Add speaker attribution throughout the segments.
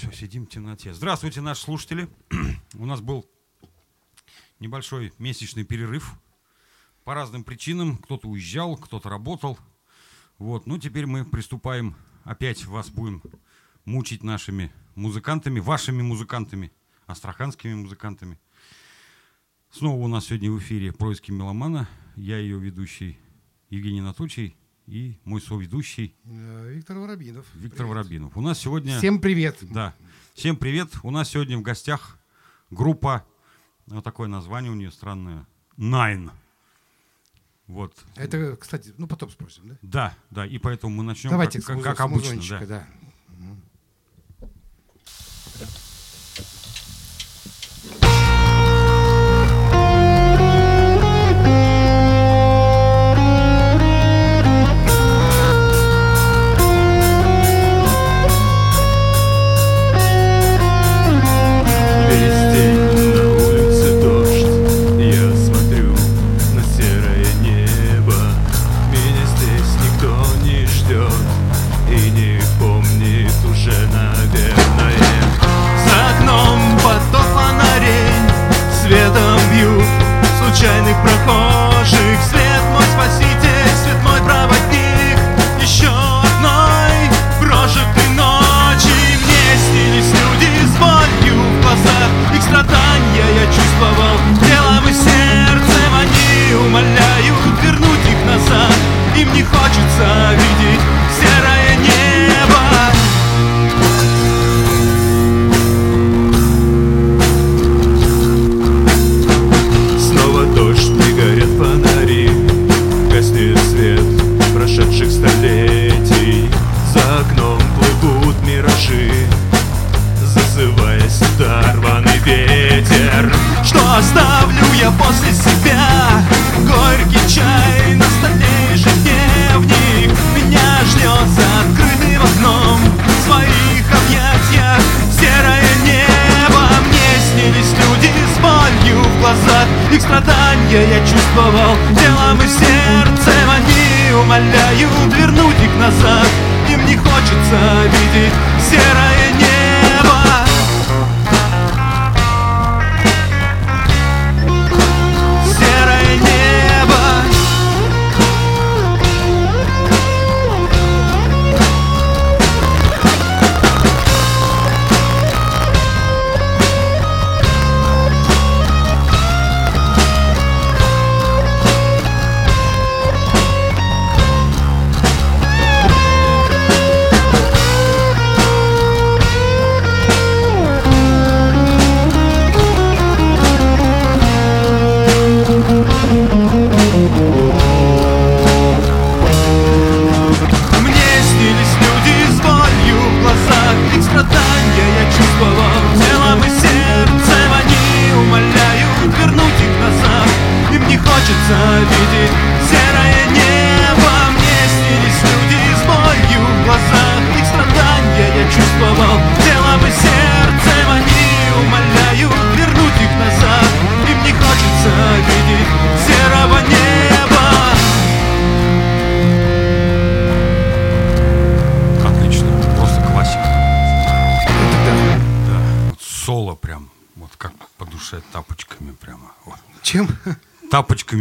Speaker 1: все, сидим в темноте. Здравствуйте, наши слушатели. У нас был небольшой месячный перерыв. По разным причинам. Кто-то уезжал, кто-то работал. Вот, ну теперь мы приступаем. Опять вас будем мучить нашими музыкантами, вашими музыкантами, астраханскими музыкантами. Снова у нас сегодня в эфире «Происки меломана». Я ее ведущий Евгений Анатольевич и мой соведущий
Speaker 2: Э, Виктор Воробинов.
Speaker 1: Виктор
Speaker 2: Привет.
Speaker 1: Воробинов. У нас сегодня...
Speaker 2: Всем привет.
Speaker 1: Да. Всем привет. У нас сегодня в гостях группа, вот такое название у нее странное, Nine. Вот.
Speaker 2: Это, кстати, ну потом спросим, да?
Speaker 1: Да, да, и поэтому мы начнем
Speaker 2: Давайте
Speaker 1: как,
Speaker 2: с
Speaker 1: как- как обычно. да.
Speaker 2: да.
Speaker 3: Я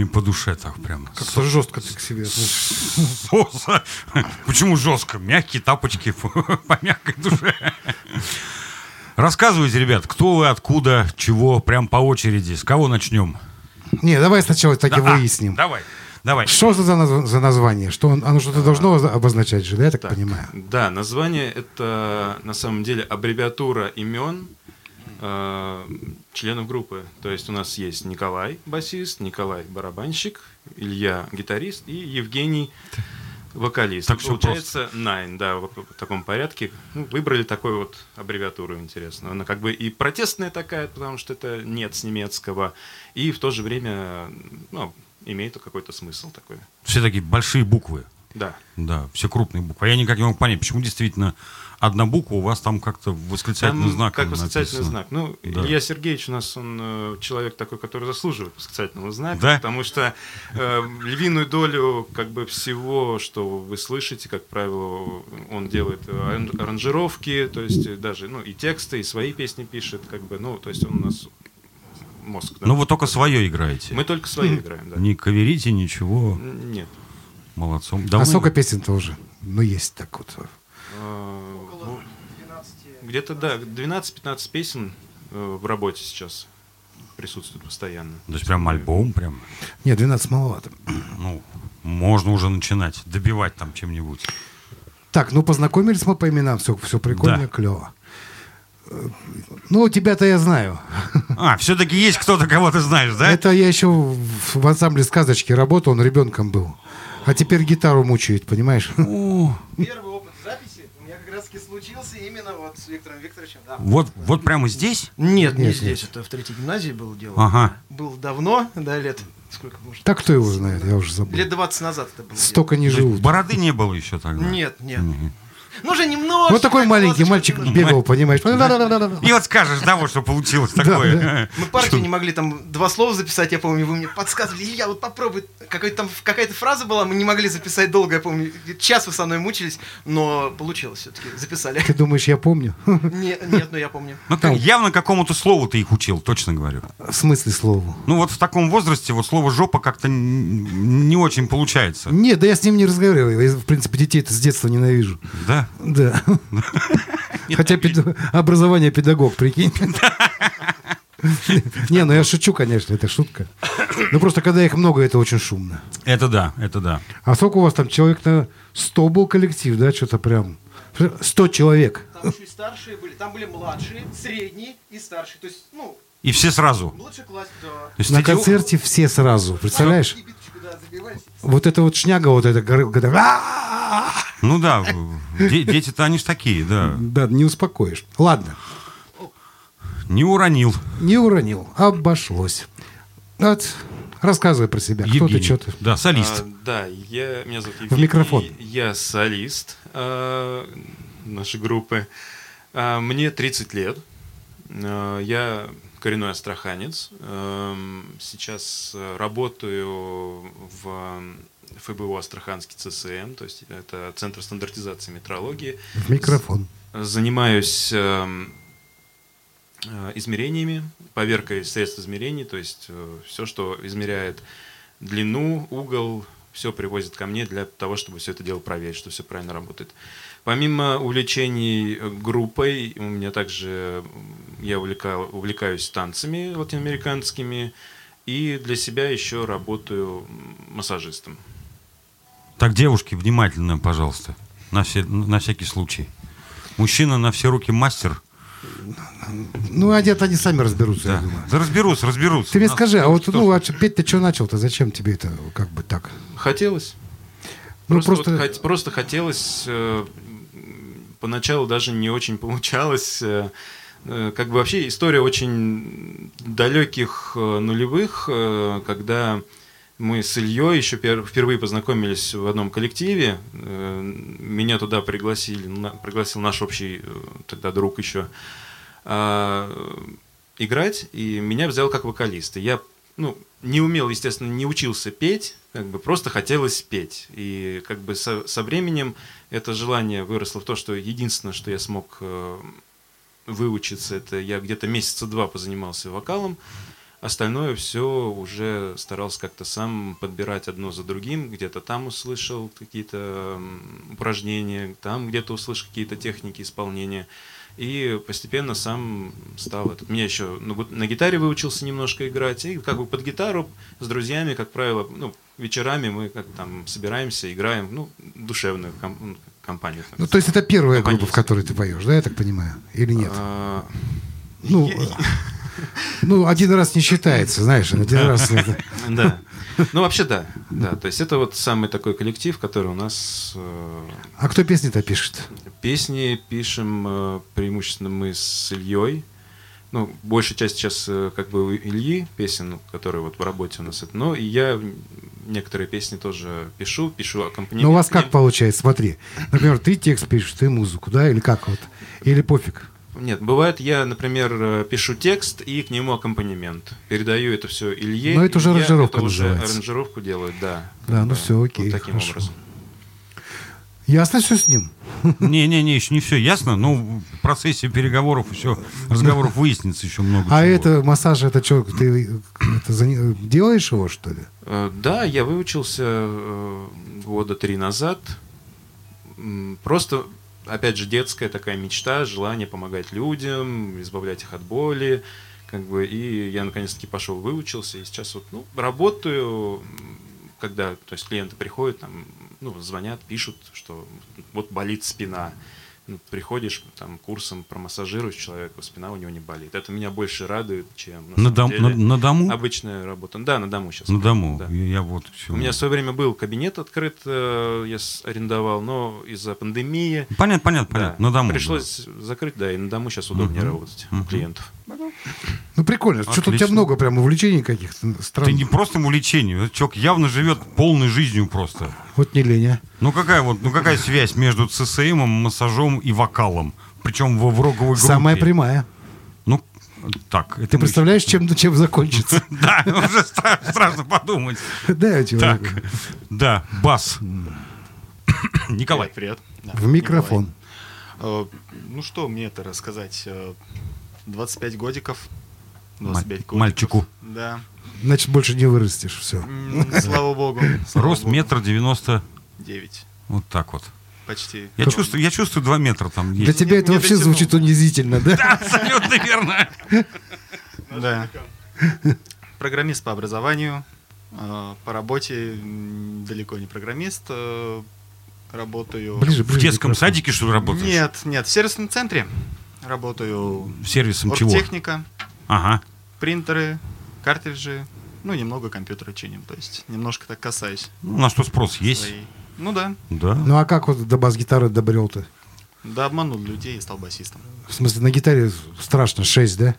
Speaker 1: по душе так прямо.
Speaker 2: Как-то жестко ты к себе.
Speaker 1: Соса. Почему жестко? Мягкие тапочки по, мягкой душе. Рассказывайте, ребят, кто вы, откуда, чего, прям по очереди. С кого начнем?
Speaker 2: Не, давай сначала таки
Speaker 1: Да, а,
Speaker 2: выясним.
Speaker 1: Давай, давай.
Speaker 2: Что это за, наз- за название? Что он- оно что-то должно обозначать же, да, я так, понимаю?
Speaker 3: Да, название это на самом деле аббревиатура имен э, членов группы. То есть у нас есть Николай басист, Николай барабанщик, Илья гитарист и Евгений вокалист.
Speaker 1: Так
Speaker 3: Получается Nine, да, в, в таком порядке. Ну, выбрали такую вот аббревиатуру интересную. Она как бы и протестная такая, потому что это нет с немецкого, и в то же время ну, имеет какой-то смысл такой.
Speaker 1: Все такие большие буквы.
Speaker 3: Да.
Speaker 1: Да, все крупные буквы. А я никак не могу понять, почему действительно одна буква у вас там как-то восклицательный
Speaker 3: Там
Speaker 1: знак.
Speaker 3: как восклицательный
Speaker 1: написано.
Speaker 3: знак. Ну,
Speaker 1: Да.
Speaker 3: Илья Сергеевич у нас, он э, человек такой, который заслуживает восклицательного знака,
Speaker 1: Да?
Speaker 3: потому что э, львиную долю как бы всего, что вы слышите, как правило, он делает аран- аранжировки, то есть э, даже, ну, и тексты, и свои песни пишет, как бы, ну, то есть он у нас мозг. да.
Speaker 1: Ну вы только свое играете.
Speaker 3: Мы только свои играем, да.
Speaker 1: Не каверите ничего.
Speaker 3: Нет.
Speaker 1: Молодцом.
Speaker 2: А
Speaker 1: Давно-
Speaker 2: сколько песен-то уже? Ну, есть так вот.
Speaker 3: Э, ну, Где-то, да, 12-15 песен э, в работе сейчас присутствуют постоянно.
Speaker 1: То есть прям альбом, прям.
Speaker 2: Нет, 12 маловато.
Speaker 1: Ну, можно уже начинать, добивать там чем-нибудь.
Speaker 2: Так, ну познакомились мы по именам, все, все прикольно,
Speaker 1: Да.
Speaker 2: клево. Ну, тебя-то я знаю.
Speaker 1: А, все-таки есть кто-то, кого ты знаешь, да?
Speaker 2: Это я еще в, ансамбле сказочки работал, он ребенком был. А теперь гитару мучает, понимаешь?
Speaker 1: О,
Speaker 4: Первый таки случился именно вот с Виктором Викторовичем. Да.
Speaker 1: вот, вот прямо здесь?
Speaker 4: Нет, не
Speaker 2: Нет,
Speaker 4: здесь, это в третьей гимназии было дело.
Speaker 1: Ага.
Speaker 4: Был давно, да, лет, сколько может?
Speaker 2: Так кто его знает, я уже забыл.
Speaker 4: Лет 20 назад это было.
Speaker 2: Столько не
Speaker 1: То есть
Speaker 2: живут.
Speaker 1: Бороды не было еще тогда?
Speaker 4: дело. Нет, нет.
Speaker 1: Мгм.
Speaker 4: Ну, уже немного.
Speaker 2: Вот такой маленький мальчик бегал, понимаешь?
Speaker 1: И вот скажешь, да, вот что получилось такое.
Speaker 4: Мы партию не могли там два слова записать, я помню, вы мне подсказывали, Илья, вот попробуй. Какой там какая-то фраза была, мы не могли записать долго, я помню. Час вы со мной мучились, но получилось все-таки, записали.
Speaker 2: Ты думаешь, я помню?
Speaker 4: Не- Нет, но я помню.
Speaker 1: Ну, ты явно какому-то слову ты их учил, точно говорю.
Speaker 2: В смысле слову?
Speaker 1: Ну, вот в таком возрасте вот слово «жопа» как-то не очень получается.
Speaker 2: Нет, да я с ним не разговариваю. Я, в принципе, детей-то с детства ненавижу.
Speaker 1: Да?
Speaker 2: Да. Хотя образование педагог, прикинь. Не, ну я шучу, конечно, это шутка. Ну просто когда их много, это очень шумно.
Speaker 1: Это да, это да.
Speaker 2: А сколько у вас там человек на 100 был коллектив, да, что-то прям? 100 человек.
Speaker 4: Там еще и старшие были, там были младшие, средние и старшие. То есть, ну,
Speaker 1: И все сразу.
Speaker 4: младший класс, да.
Speaker 1: То есть
Speaker 2: На концерте все сразу, представляешь? Вот это вот шняга, вот это, когда!
Speaker 1: Ну да, де- дети-то они ж такие, да.
Speaker 2: да, не успокоишь. Ладно,
Speaker 1: Не уронил.
Speaker 2: не уронил, обошлось. Вот, рассказывай про себя, кто ты,
Speaker 1: Евгений.
Speaker 2: что ты.
Speaker 1: Да, солист.
Speaker 3: А, да, я, меня зовут Евгений.
Speaker 2: микрофон.
Speaker 3: Я солист а, нашей группы. А, мне 30 лет. А, я коренной астраханец. Эм, Сейчас э, работаю в ФБУ Астраханский ЦСМ, то есть это Центр стандартизации метрологии.
Speaker 2: В микрофон.
Speaker 3: Занимаюсь эм, э, измерениями, поверкой средств измерений, то есть все, что измеряет длину, угол, все привозит ко мне для того, чтобы все это дело проверить, что все правильно работает. Помимо увлечений э, группой, у меня также я увлекал- увлекаюсь танцами латиноамериканскими и для себя еще работаю массажистом.
Speaker 1: Так, девушки, внимательно, пожалуйста. На, все, на всякий случай. Мужчина на все руки мастер.
Speaker 2: Ну, где-то они сами разберутся, я
Speaker 1: Да.
Speaker 2: думаю.
Speaker 1: Да разберутся, разберутся.
Speaker 2: Ты мне скажи, а вот,
Speaker 1: что
Speaker 2: ну,
Speaker 1: ж,
Speaker 2: а петь ты что начал-то? Зачем тебе это как бы так?
Speaker 3: Хотелось.
Speaker 2: Ну,
Speaker 3: просто,
Speaker 2: просто-
Speaker 3: вот просто хотелось. э, поначалу даже не очень получалось. э, э, как бы вообще история очень далеких э, нулевых, когда мы с Ильей еще пер- впервые познакомились в одном коллективе. Меня туда пригласили, пригласил наш общий тогда друг еще а, играть, и меня взял как вокалиста. Я ну, не умел, естественно, не учился петь, как бы просто хотелось петь. И как бы со, со временем это желание выросло в то, что единственное, что я смог э, выучиться, это я где-то месяца два позанимался вокалом, остальное все уже старался как-то сам подбирать одно за другим, где-то там услышал какие-то упражнения, там где-то услышал какие-то техники исполнения. И постепенно сам стал этот. Меня еще на, гу- на гитаре выучился немножко играть. И как бы под гитару с друзьями, как правило, ну, вечерами мы как там собираемся, играем, ну, душевную ком- ну, компанию.
Speaker 2: Ну, то есть это первая группа, в которой ты поешь, да, я так понимаю? Или нет?
Speaker 3: А,
Speaker 2: Ну, ну, один раз не считается, знаешь, один раз...
Speaker 3: Да. Ну, вообще, да. Да, то есть это вот самый такой коллектив, который у нас э,
Speaker 2: А кто песни-то пишет?
Speaker 3: Песни пишем э, преимущественно мы с Ильей. Ну, большая часть сейчас э, как бы у Ильи песен, ну, которые вот в работе у нас. это. Но и я некоторые песни тоже пишу, пишу аккомпанемент.
Speaker 2: Ну у вас как получается? Смотри, например, ты текст пишешь, ты музыку, да, или как вот? Или пофиг?
Speaker 3: Нет, бывает, я, например, э, пишу текст и к нему аккомпанемент. Передаю это все Илье.
Speaker 2: Но это уже
Speaker 3: Илья
Speaker 2: аранжировка
Speaker 3: это уже
Speaker 2: называется.
Speaker 3: аранжировку делает, да.
Speaker 2: Да, ну
Speaker 3: Да,
Speaker 2: всё, окей,
Speaker 3: Вот таким
Speaker 2: хорошо.
Speaker 3: образом.
Speaker 2: Ясно все с ним?
Speaker 1: Не-не-не, еще не все ясно, но в процессе переговоров еще, разговоров выяснится еще много
Speaker 2: А
Speaker 1: чего.
Speaker 2: это массаж, это что, ты это зани- делаешь его, что ли?
Speaker 3: Э, Да, я выучился э, года три назад. Просто, опять же, детская такая мечта, желание помогать людям, избавлять их от боли. Как бы, и я наконец-таки пошел, выучился, и сейчас вот, ну, работаю, когда, то есть клиенты приходят, там, ну, звонят, пишут, что вот болит спина. Ну, приходишь, там, курсом промассажируешь человека, спина у него не болит. Это меня больше радует, чем на,
Speaker 1: на, дом-
Speaker 3: деле
Speaker 1: на- на дому?
Speaker 3: обычная работа. Да, на дому сейчас.
Speaker 1: На дому.
Speaker 3: Да.
Speaker 1: Я, я вот всё.
Speaker 3: У меня в свое время был кабинет открыт, э, я с- арендовал, но из-за пандемии
Speaker 1: Понятно, понятно,
Speaker 3: да,
Speaker 1: понятно. На дому.
Speaker 3: пришлось закрыть, да, и на дому сейчас удобнее
Speaker 1: Мгм.
Speaker 3: работать у
Speaker 1: Мгм.
Speaker 3: клиентов.
Speaker 2: Ну прикольно, что-то у тебя много прям увлечений каких-то странных.
Speaker 1: не просто увлечение. Этот человек явно живет полной жизнью просто.
Speaker 2: Вот не лень, а?
Speaker 1: Ну какая вот, ну какая связь между ЦСМом, массажом и вокалом? Причем в, в роковой группе.
Speaker 2: Самая прямая.
Speaker 1: Ну, так. Это
Speaker 2: Ты
Speaker 1: мы
Speaker 2: представляешь, чем, чем закончится?
Speaker 1: Да, уже стра- страшно подумать.
Speaker 2: Да, я тебе
Speaker 1: Так, да, бас. Николай.
Speaker 5: Привет.
Speaker 2: В микрофон.
Speaker 5: Э, Ну что мне это рассказать? Э, 25 годиков. 25 годиков.
Speaker 1: Мальчику.
Speaker 5: Да.
Speaker 2: Значит, больше не вырастешь, все.
Speaker 5: Слава богу. слава
Speaker 1: Рост
Speaker 5: богу.
Speaker 1: метр девяносто.
Speaker 5: 9.
Speaker 1: Вот так вот.
Speaker 5: Почти.
Speaker 1: Я чувствую, я чувствую два метра там
Speaker 2: Для
Speaker 1: есть.
Speaker 2: тебя
Speaker 5: не-
Speaker 2: это
Speaker 5: не
Speaker 2: вообще
Speaker 5: дотянул.
Speaker 2: звучит унизительно, да?
Speaker 1: Абсолютно верно.
Speaker 5: Да. Программист по образованию. Э, По работе м, далеко не программист. э, Работаю...
Speaker 2: Ближе,
Speaker 1: В
Speaker 2: ближе.
Speaker 1: детском
Speaker 2: микрофон.
Speaker 1: садике, что ли, работаешь?
Speaker 5: Нет, нет, в сервисном центре. Работаю
Speaker 1: Сервисом чего?
Speaker 5: оргтехника,
Speaker 1: Ага.
Speaker 5: принтеры, картриджи, ну, немного компьютера чиним, то есть немножко так касаюсь.
Speaker 1: Ну, на что спрос есть?
Speaker 5: своей. Ну да,
Speaker 1: Да.
Speaker 2: Ну а как вот до бас-гитары добрел-то?
Speaker 5: да обманул людей и стал басистом.
Speaker 2: В смысле, на гитаре страшно, 6, да?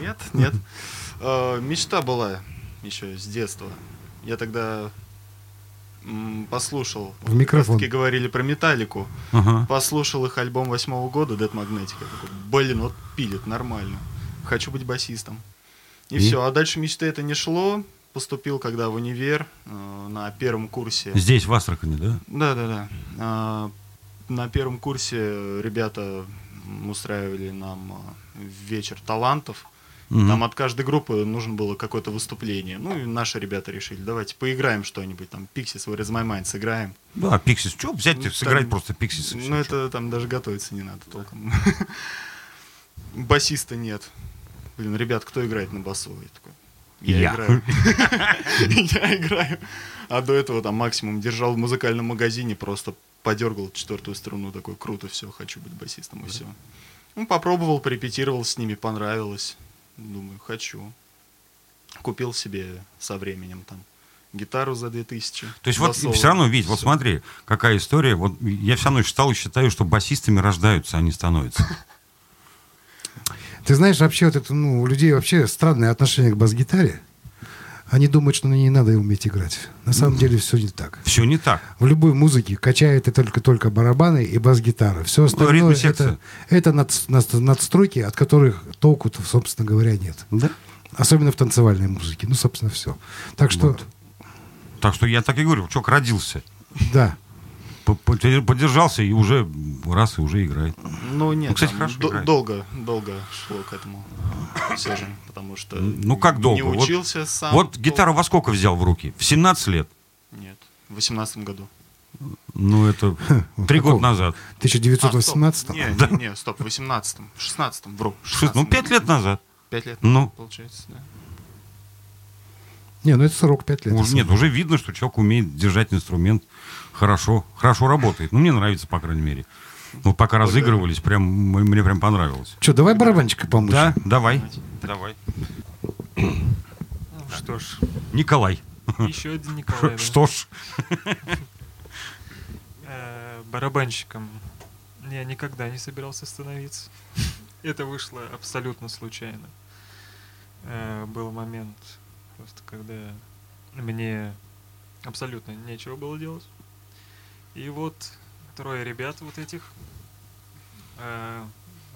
Speaker 5: Нет, нет. Э, Мечта была еще с детства. Я тогда послушал,
Speaker 2: В микрофон.
Speaker 5: таки говорили про Металлику,
Speaker 1: Ага.
Speaker 5: послушал их альбом восьмого года Dead Magnetic. Я такой, блин, вот пилит нормально. Хочу быть басистом. И,
Speaker 1: И?
Speaker 5: все. А дальше мечты это не шло. Поступил, когда в универ э, на первом курсе.
Speaker 1: Здесь, в Астрахани, да?
Speaker 5: Да, да, да. А, На первом курсе ребята устраивали нам а, вечер талантов.
Speaker 1: Мгм.
Speaker 5: Там от каждой группы нужно было какое-то выступление. Ну и наши ребята решили, давайте поиграем что-нибудь, там, Pixies, Where is my mind сыграем.
Speaker 1: Да, Пиксис. Что взять,
Speaker 5: Ну,
Speaker 1: сыграть
Speaker 5: там-
Speaker 1: просто всё.
Speaker 5: Ну это там даже готовиться не надо толком. Басиста нет. Блин, ребят, кто играет на басу? Я такой, я,
Speaker 1: Я.
Speaker 5: играю. Я играю. А до этого там максимум держал в музыкальном магазине, просто подергал четвертую струну, такой, круто, все, хочу быть басистом, и все. Ну, попробовал, порепетировал с ними, понравилось. Думаю, хочу. Купил себе со временем там гитару за 2000.
Speaker 1: То есть вот все равно, Вить, вот смотри, какая история. Вот я все равно считал и считаю, что басистами рождаются, а не становятся.
Speaker 2: Ты знаешь, вообще вот это, ну, у людей вообще странное отношение к бас-гитаре. Они думают, что на ней надо уметь играть. На самом деле все не так.
Speaker 1: Все не так.
Speaker 2: В любой музыке качает это только, только барабаны и бас-гитара. Все остальное
Speaker 1: ритм-секция.
Speaker 2: это, это над- над- надстройки, от которых толку, собственно говоря, нет.
Speaker 1: Да?
Speaker 2: Особенно в танцевальной музыке. Ну, собственно, все. Так что,
Speaker 1: Вот. Так что я так и говорю, человек родился,
Speaker 2: да.
Speaker 1: По- по- подержался и уже раз и уже играет.
Speaker 5: Ну, нет,
Speaker 1: Ну, кстати,
Speaker 5: там
Speaker 1: хорошо играет.
Speaker 5: долго, долго шло к этому все же, потому что
Speaker 1: Ну как долго?
Speaker 5: не
Speaker 1: Вот-
Speaker 5: учился сам.
Speaker 1: Вот
Speaker 5: долго.
Speaker 1: гитару во сколько взял в руки? В 17 лет?
Speaker 5: Нет, в восемнадцатом году.
Speaker 1: Ну это три года назад.
Speaker 2: В 1918
Speaker 5: А, стоп. Не,
Speaker 1: Да.
Speaker 5: не, не, стоп, в восемнадцатом, в шестнадцатом, вру. в
Speaker 1: Шесть- Ну
Speaker 5: 16-м.
Speaker 1: пять лет назад.
Speaker 5: Пять лет,
Speaker 1: Ну.
Speaker 5: получается, да.
Speaker 2: Не, ну это срок 5 лет.
Speaker 1: Уже, нет, уже видно, что человек умеет держать инструмент хорошо, хорошо работает. Ну, мне нравится, по крайней мере. Вот пока разыгрывались, прям, мне прям понравилось.
Speaker 2: Что, давай барабанчика помочь?
Speaker 1: Да, давай, давай.
Speaker 6: Что ж,
Speaker 1: Николай.
Speaker 6: еще один Николай. да.
Speaker 1: Что ж,
Speaker 6: Э, Барабанщиком я никогда не собирался становиться. Это вышло абсолютно случайно. Э, Был момент, просто когда мне абсолютно нечего было делать. И вот трое ребят вот этих э,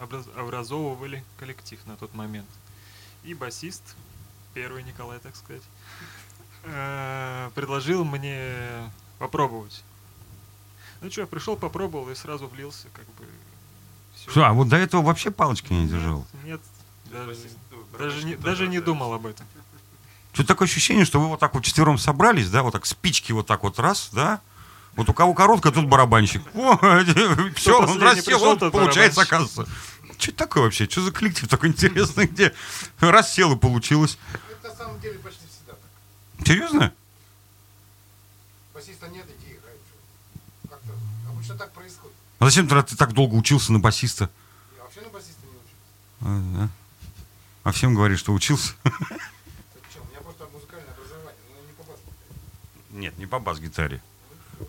Speaker 6: образ- образовывали коллектив на тот момент. И басист, первый Николай, так сказать, э, предложил мне попробовать. Ну что, я пришел, попробовал и сразу влился, как бы. всё.
Speaker 1: Что, а вот до этого вообще палочки не держал?
Speaker 6: Нет, даже, даже, не, даже не думал об этом.
Speaker 1: Что такое ощущение, что вы вот так вот четвером собрались, да, вот так спички вот так вот раз, да? Вот у кого короткая, тут барабанщик. О, все, он рассел,
Speaker 6: тот
Speaker 1: получается, оказывается. Что это такое вообще? Что за коллектив такой интересный, где рассел и получилось?
Speaker 2: Это на самом деле почти всегда так.
Speaker 1: Серьезно?
Speaker 2: Басиста нет, иди играй. Как-то обычно так происходит.
Speaker 1: А зачем тогда ты так долго учился на басиста?
Speaker 2: Я вообще на басиста не учусь.
Speaker 1: А, да. А всем говоришь, что учился?
Speaker 2: Так что, у меня просто музыкальное образование, но не по басу.
Speaker 1: Нет, не по бас-гитаре.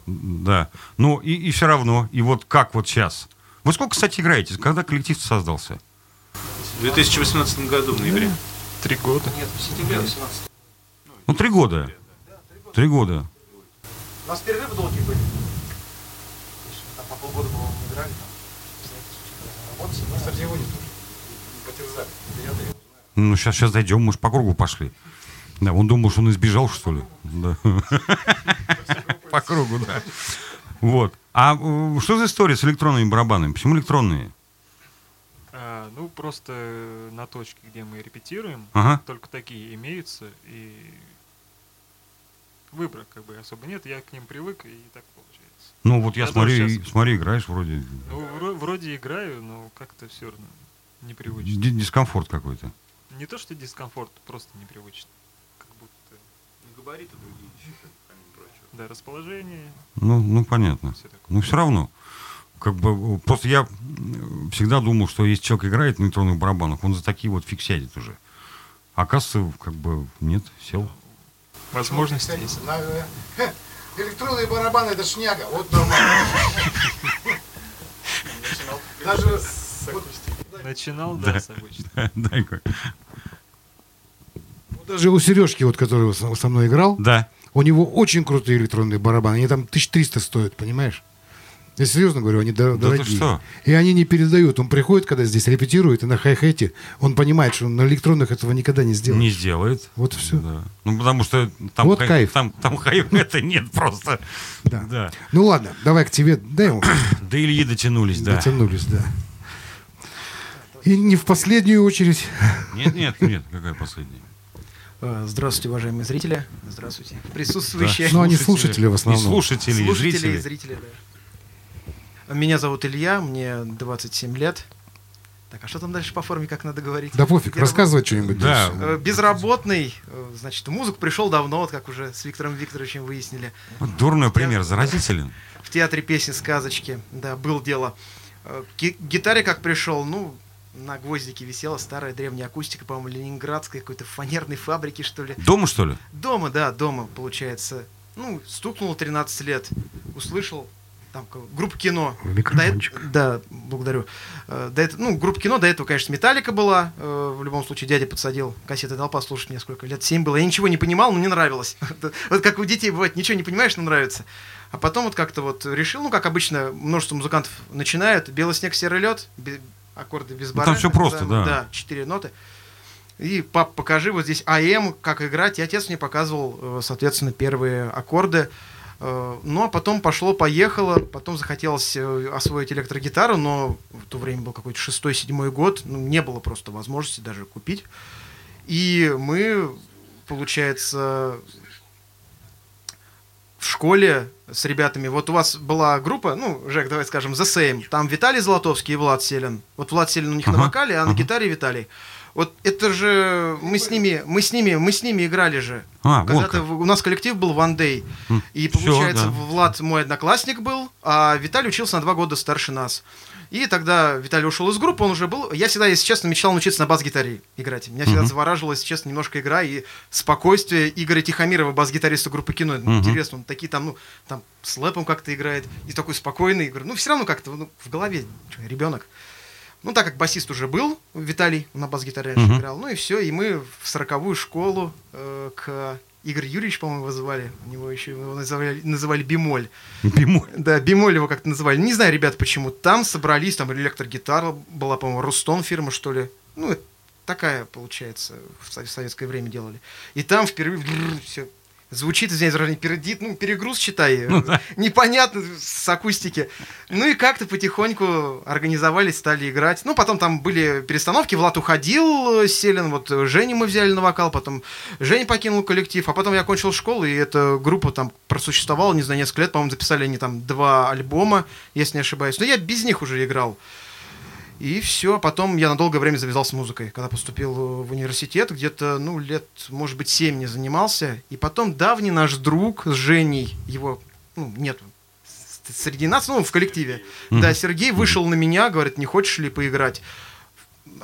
Speaker 1: Да. Ну, и, и все равно. И вот как вот сейчас? Вы сколько, кстати, играете? Когда коллектив создался?
Speaker 3: В 2018 году, в ноябре.
Speaker 6: Три года.
Speaker 4: Нет, в сентябре 18
Speaker 1: Ну, три года. Три года.
Speaker 4: У нас перерывы долгие были. Там по полгода, по-моему, играли. Там, случилось, работать,
Speaker 2: Мы, кстати, его не слушали. Не потерзали. Это я-то его знаю.
Speaker 1: Ну, сейчас, сейчас дойдем, мы же по кругу пошли. Да, он думал, что он избежал, что ли? Да. По кругу, да. Вот. А э, что за история с электронными барабанами? Почему электронные?
Speaker 6: А, ну, просто э, на точке, где мы репетируем,
Speaker 1: Ага.
Speaker 6: только такие имеются, и выбора как бы особо нет, я к ним привык, и так получается.
Speaker 1: Ну, вот я
Speaker 6: Я
Speaker 1: смотрю,
Speaker 6: щас-
Speaker 1: смотри, играешь вроде.
Speaker 6: Ну, вро- вроде играю, но как-то все равно непривычно.
Speaker 1: ди- Дискомфорт какой-то.
Speaker 6: Не то, что дискомфорт, просто непривычно. Как будто,
Speaker 3: Габариты другие еще.
Speaker 6: Да, расположение,
Speaker 1: Ну, ну понятно.
Speaker 6: все.
Speaker 1: Но все равно. Как бы, э, просто я м, всегда думал, что если человек играет на электронных барабанах, он за такие вот фиг сядет уже. Оказывается, как бы нет, сел.
Speaker 6: Возможности есть.
Speaker 2: э, электронные барабаны это шняга. Вот нормально. Даже
Speaker 6: Начинал,
Speaker 1: Да.
Speaker 6: да, с обычно.
Speaker 1: Дай-ка.
Speaker 2: даже у Сережки, вот, который со мной играл,
Speaker 1: Да.
Speaker 2: У него очень крутые электронные барабаны. Они там 1300 стоят, понимаешь? Я серьезно говорю, они дор-
Speaker 1: Да
Speaker 2: дорогие.
Speaker 1: что?
Speaker 2: И они не передают. Он приходит, когда здесь репетирует, и на хай-хете он понимает, что он на электронных этого никогда не сделает.
Speaker 1: Не сделает.
Speaker 2: Вот все.
Speaker 1: Да. Ну, потому что там,
Speaker 2: Вот
Speaker 1: хай-
Speaker 2: кайф.
Speaker 1: там, там это нет просто.
Speaker 2: Да.
Speaker 1: Да.
Speaker 2: Ну ладно, давай к тебе. Дай ему.
Speaker 1: До Ильи дотянулись, да.
Speaker 2: Дотянулись, да. И не в последнюю очередь.
Speaker 1: Нет, нет, нет, какая последняя?
Speaker 4: Э, Здравствуйте, уважаемые зрители. Здравствуйте. Присутствующие.
Speaker 2: Ну, они слушатели в основном.
Speaker 1: И слушатели, и
Speaker 4: Слушатели
Speaker 1: зрители.
Speaker 4: и зрители, да. Меня зовут Илья, мне 27 лет. Так, а что там дальше по форме, как надо говорить?
Speaker 2: Да пофиг,
Speaker 4: Я
Speaker 2: рассказывай что-нибудь.
Speaker 1: Да.
Speaker 2: дальше.
Speaker 4: Э, Безработный, э, значит, в музыку пришел давно, вот как уже с Виктором Викторовичем выяснили.
Speaker 1: Вот дурной пример, заразителен.
Speaker 4: В театре песни сказочки, да, был дело. К ги- гитаре как пришел, ну, на гвоздике висела старая древняя акустика, по-моему, ленинградской какой-то фанерной фабрики, что ли.
Speaker 1: Дома, что ли?
Speaker 4: Дома, да, дома, получается. Ну, стукнуло 13 лет. Услышал там группа кино.
Speaker 2: Микрофончик.
Speaker 4: До да, благодарю. Э, До этого, ну, группа кино, до этого, конечно, Металлика была. Э, В любом случае, дядя подсадил кассеты толпа слушать мне сколько лет, 7 было. Я ничего не понимал, но мне нравилось. Вот как у детей бывает, ничего не понимаешь, но нравится. А потом вот как-то вот решил, ну, как обычно, множество музыкантов начинают. Белый снег, серый лед, аккорды без
Speaker 1: Ну,
Speaker 4: бара.
Speaker 1: там
Speaker 4: так
Speaker 1: просто, да.
Speaker 4: Да, четыре ноты. И, пап, покажи вот здесь АМ, как играть. И отец мне показывал, э, соответственно, первые аккорды. Э, Ну, а потом пошло-поехало. Потом захотелось э, освоить электрогитару, но в то время был какой-то шестой-седьмой год. Ну, не было просто возможности даже купить. И мы, получается, в школе с ребятами. Вот у вас была группа, ну, Жек, давай скажем, The Same. Там Виталий Золотовский и Влад Селин. Вот Влад Селин у них на
Speaker 1: Ага,
Speaker 4: вокале, а на
Speaker 1: ага.
Speaker 4: гитаре Виталий. Вот это же мы с ними, мы с ними, мы с ними играли же.
Speaker 1: А, вот
Speaker 4: Когда-то
Speaker 1: как.
Speaker 4: в- у нас коллектив был One Day. И
Speaker 1: всё,
Speaker 4: получается,
Speaker 1: да.
Speaker 4: Влад мой одноклассник был, а Виталий учился на два года старше нас. И тогда Виталий ушел из группы, он уже был. Я всегда, если честно, мечтал научиться на бас-гитаре играть. Меня всегда
Speaker 1: Мгм.
Speaker 4: завораживала, если честно, немножко игра и спокойствие Игоря Тихомирова, бас-гитариста группы кино.
Speaker 1: Мгм.
Speaker 4: Интересно, он такие там, ну, там с лэпом как-то играет, и такой спокойный. Говорю, ну, все равно как-то ну, в голове ребенок. Ну, так как басист уже был, Виталий на бас-гитаре раньше
Speaker 1: Мгм.
Speaker 4: играл, ну и все, и мы в сороковую школу э, к Игорь Юрьевич, по-моему, его звали. У него еще его называли, называли Бемоль.
Speaker 1: Бемоль.
Speaker 4: Да, Бемоль его как-то называли. Не знаю, ребят, почему. Там собрались, там электрогитара была, по-моему, Рустон фирма, что ли. Ну, это такая, получается, в советское время делали. И там впервые все звучит, извиняюсь, за выражение, передит, ну, перегруз, считай,
Speaker 1: Ну да.
Speaker 4: непонятно с акустики. Ну и как-то потихоньку организовались, стали играть. Ну, потом там были перестановки, Влад уходил, Селин, вот Женю мы взяли на вокал, потом Женя покинул коллектив, а потом я окончил школу, и эта группа там просуществовала, не знаю, несколько лет, по-моему, записали они там два альбома, если не ошибаюсь. Но я без них уже играл. И все, потом я на долгое время завязался с музыкой, когда поступил э, в университет, где-то, ну, лет, может быть, семь не занимался. И потом давний наш друг с Женей, его, ну, нет среди нас, ну, в коллективе, да, Сергей вышел на меня, говорит, не хочешь ли поиграть?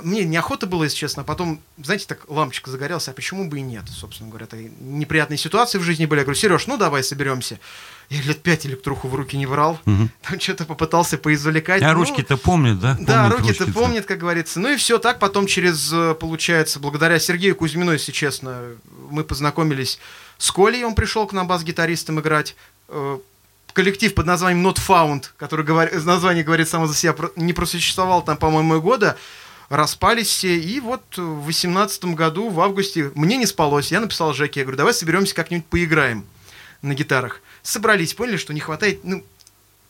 Speaker 4: Мне неохота было, если честно, а потом, знаете, так лампочка загорелась, а почему бы и нет, собственно говоря, это неприятные ситуации в жизни были. Я говорю, Сереж, ну давай соберемся. Я лет пять электруху в руки не брал,
Speaker 1: Мгм.
Speaker 4: там что-то попытался поизвлекать.
Speaker 1: А
Speaker 4: ну,
Speaker 1: ручки-то помнят, да?
Speaker 4: да,
Speaker 1: Помнят
Speaker 4: руки-то
Speaker 1: ручки-то.
Speaker 4: помнит, как говорится. Ну и все так. Потом через, э, получается, благодаря Сергею Кузьмину, если честно, мы познакомились с Колей. Он пришел к нам бас-гитаристом играть. Э, Коллектив под названием Not Found, который говор- название говорит само за себя, не просуществовал там, по-моему, года. Распались все. И вот в восемнадцатом году, в августе, мне не спалось. Я написал Жеке, я говорю, давай соберемся как-нибудь поиграем на гитарах. Собрались, поняли, что не хватает, ну,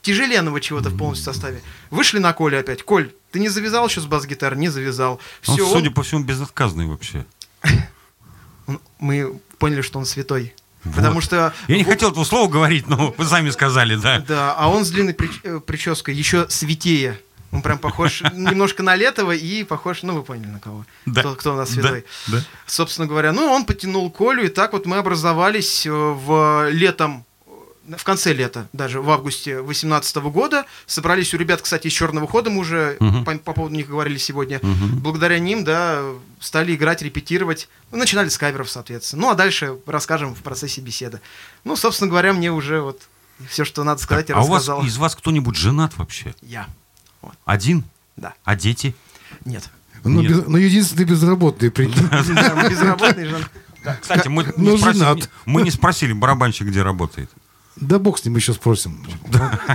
Speaker 4: тяжеленного чего-то в полностью составе. Вышли на Коле опять. Коль, ты не завязал еще с бас-гитар? Не завязал.
Speaker 1: Он,
Speaker 4: Все,
Speaker 1: судя по всему, безотказный вообще.
Speaker 4: мы поняли, что он святой.
Speaker 1: Вот.
Speaker 4: Потому что...
Speaker 1: Я не хотел этого слова говорить, но вы сами сказали, да.
Speaker 4: Да, а он с длинной э, прической еще святее. Он прям похож немножко на Летова и похож, ну вы поняли на кого.
Speaker 1: Да.
Speaker 4: Кто, кто у нас
Speaker 1: Да,
Speaker 4: святой.
Speaker 1: да.
Speaker 4: Собственно говоря, ну он потянул Колю, и так вот мы образовались э, в летом, в конце лета, даже в августе 2018 года. Собрались у ребят, кстати, из черного хода, мы уже
Speaker 1: Мгм.
Speaker 4: по, по поводу них говорили сегодня.
Speaker 1: Мгм.
Speaker 4: Благодаря ним, да, стали играть, репетировать. Ну, начинали с каверов, соответственно. Ну, а дальше расскажем в процессе беседы. Ну, собственно говоря, мне уже вот все, что надо сказать, я
Speaker 1: А у вас
Speaker 4: рассказал.
Speaker 1: из вас кто-нибудь женат вообще?
Speaker 4: Я.
Speaker 1: Один?
Speaker 4: Да.
Speaker 1: А дети?
Speaker 4: Нет.
Speaker 2: Ну,
Speaker 1: Нет.
Speaker 2: без- ну, единственный безработный при-
Speaker 4: Да, мы безработные жен.
Speaker 1: Кстати, мы,
Speaker 2: Ну,
Speaker 1: не спросили,
Speaker 2: женат.
Speaker 1: мы не спросили барабанщик, где работает.
Speaker 2: Да бог с ним еще спросим.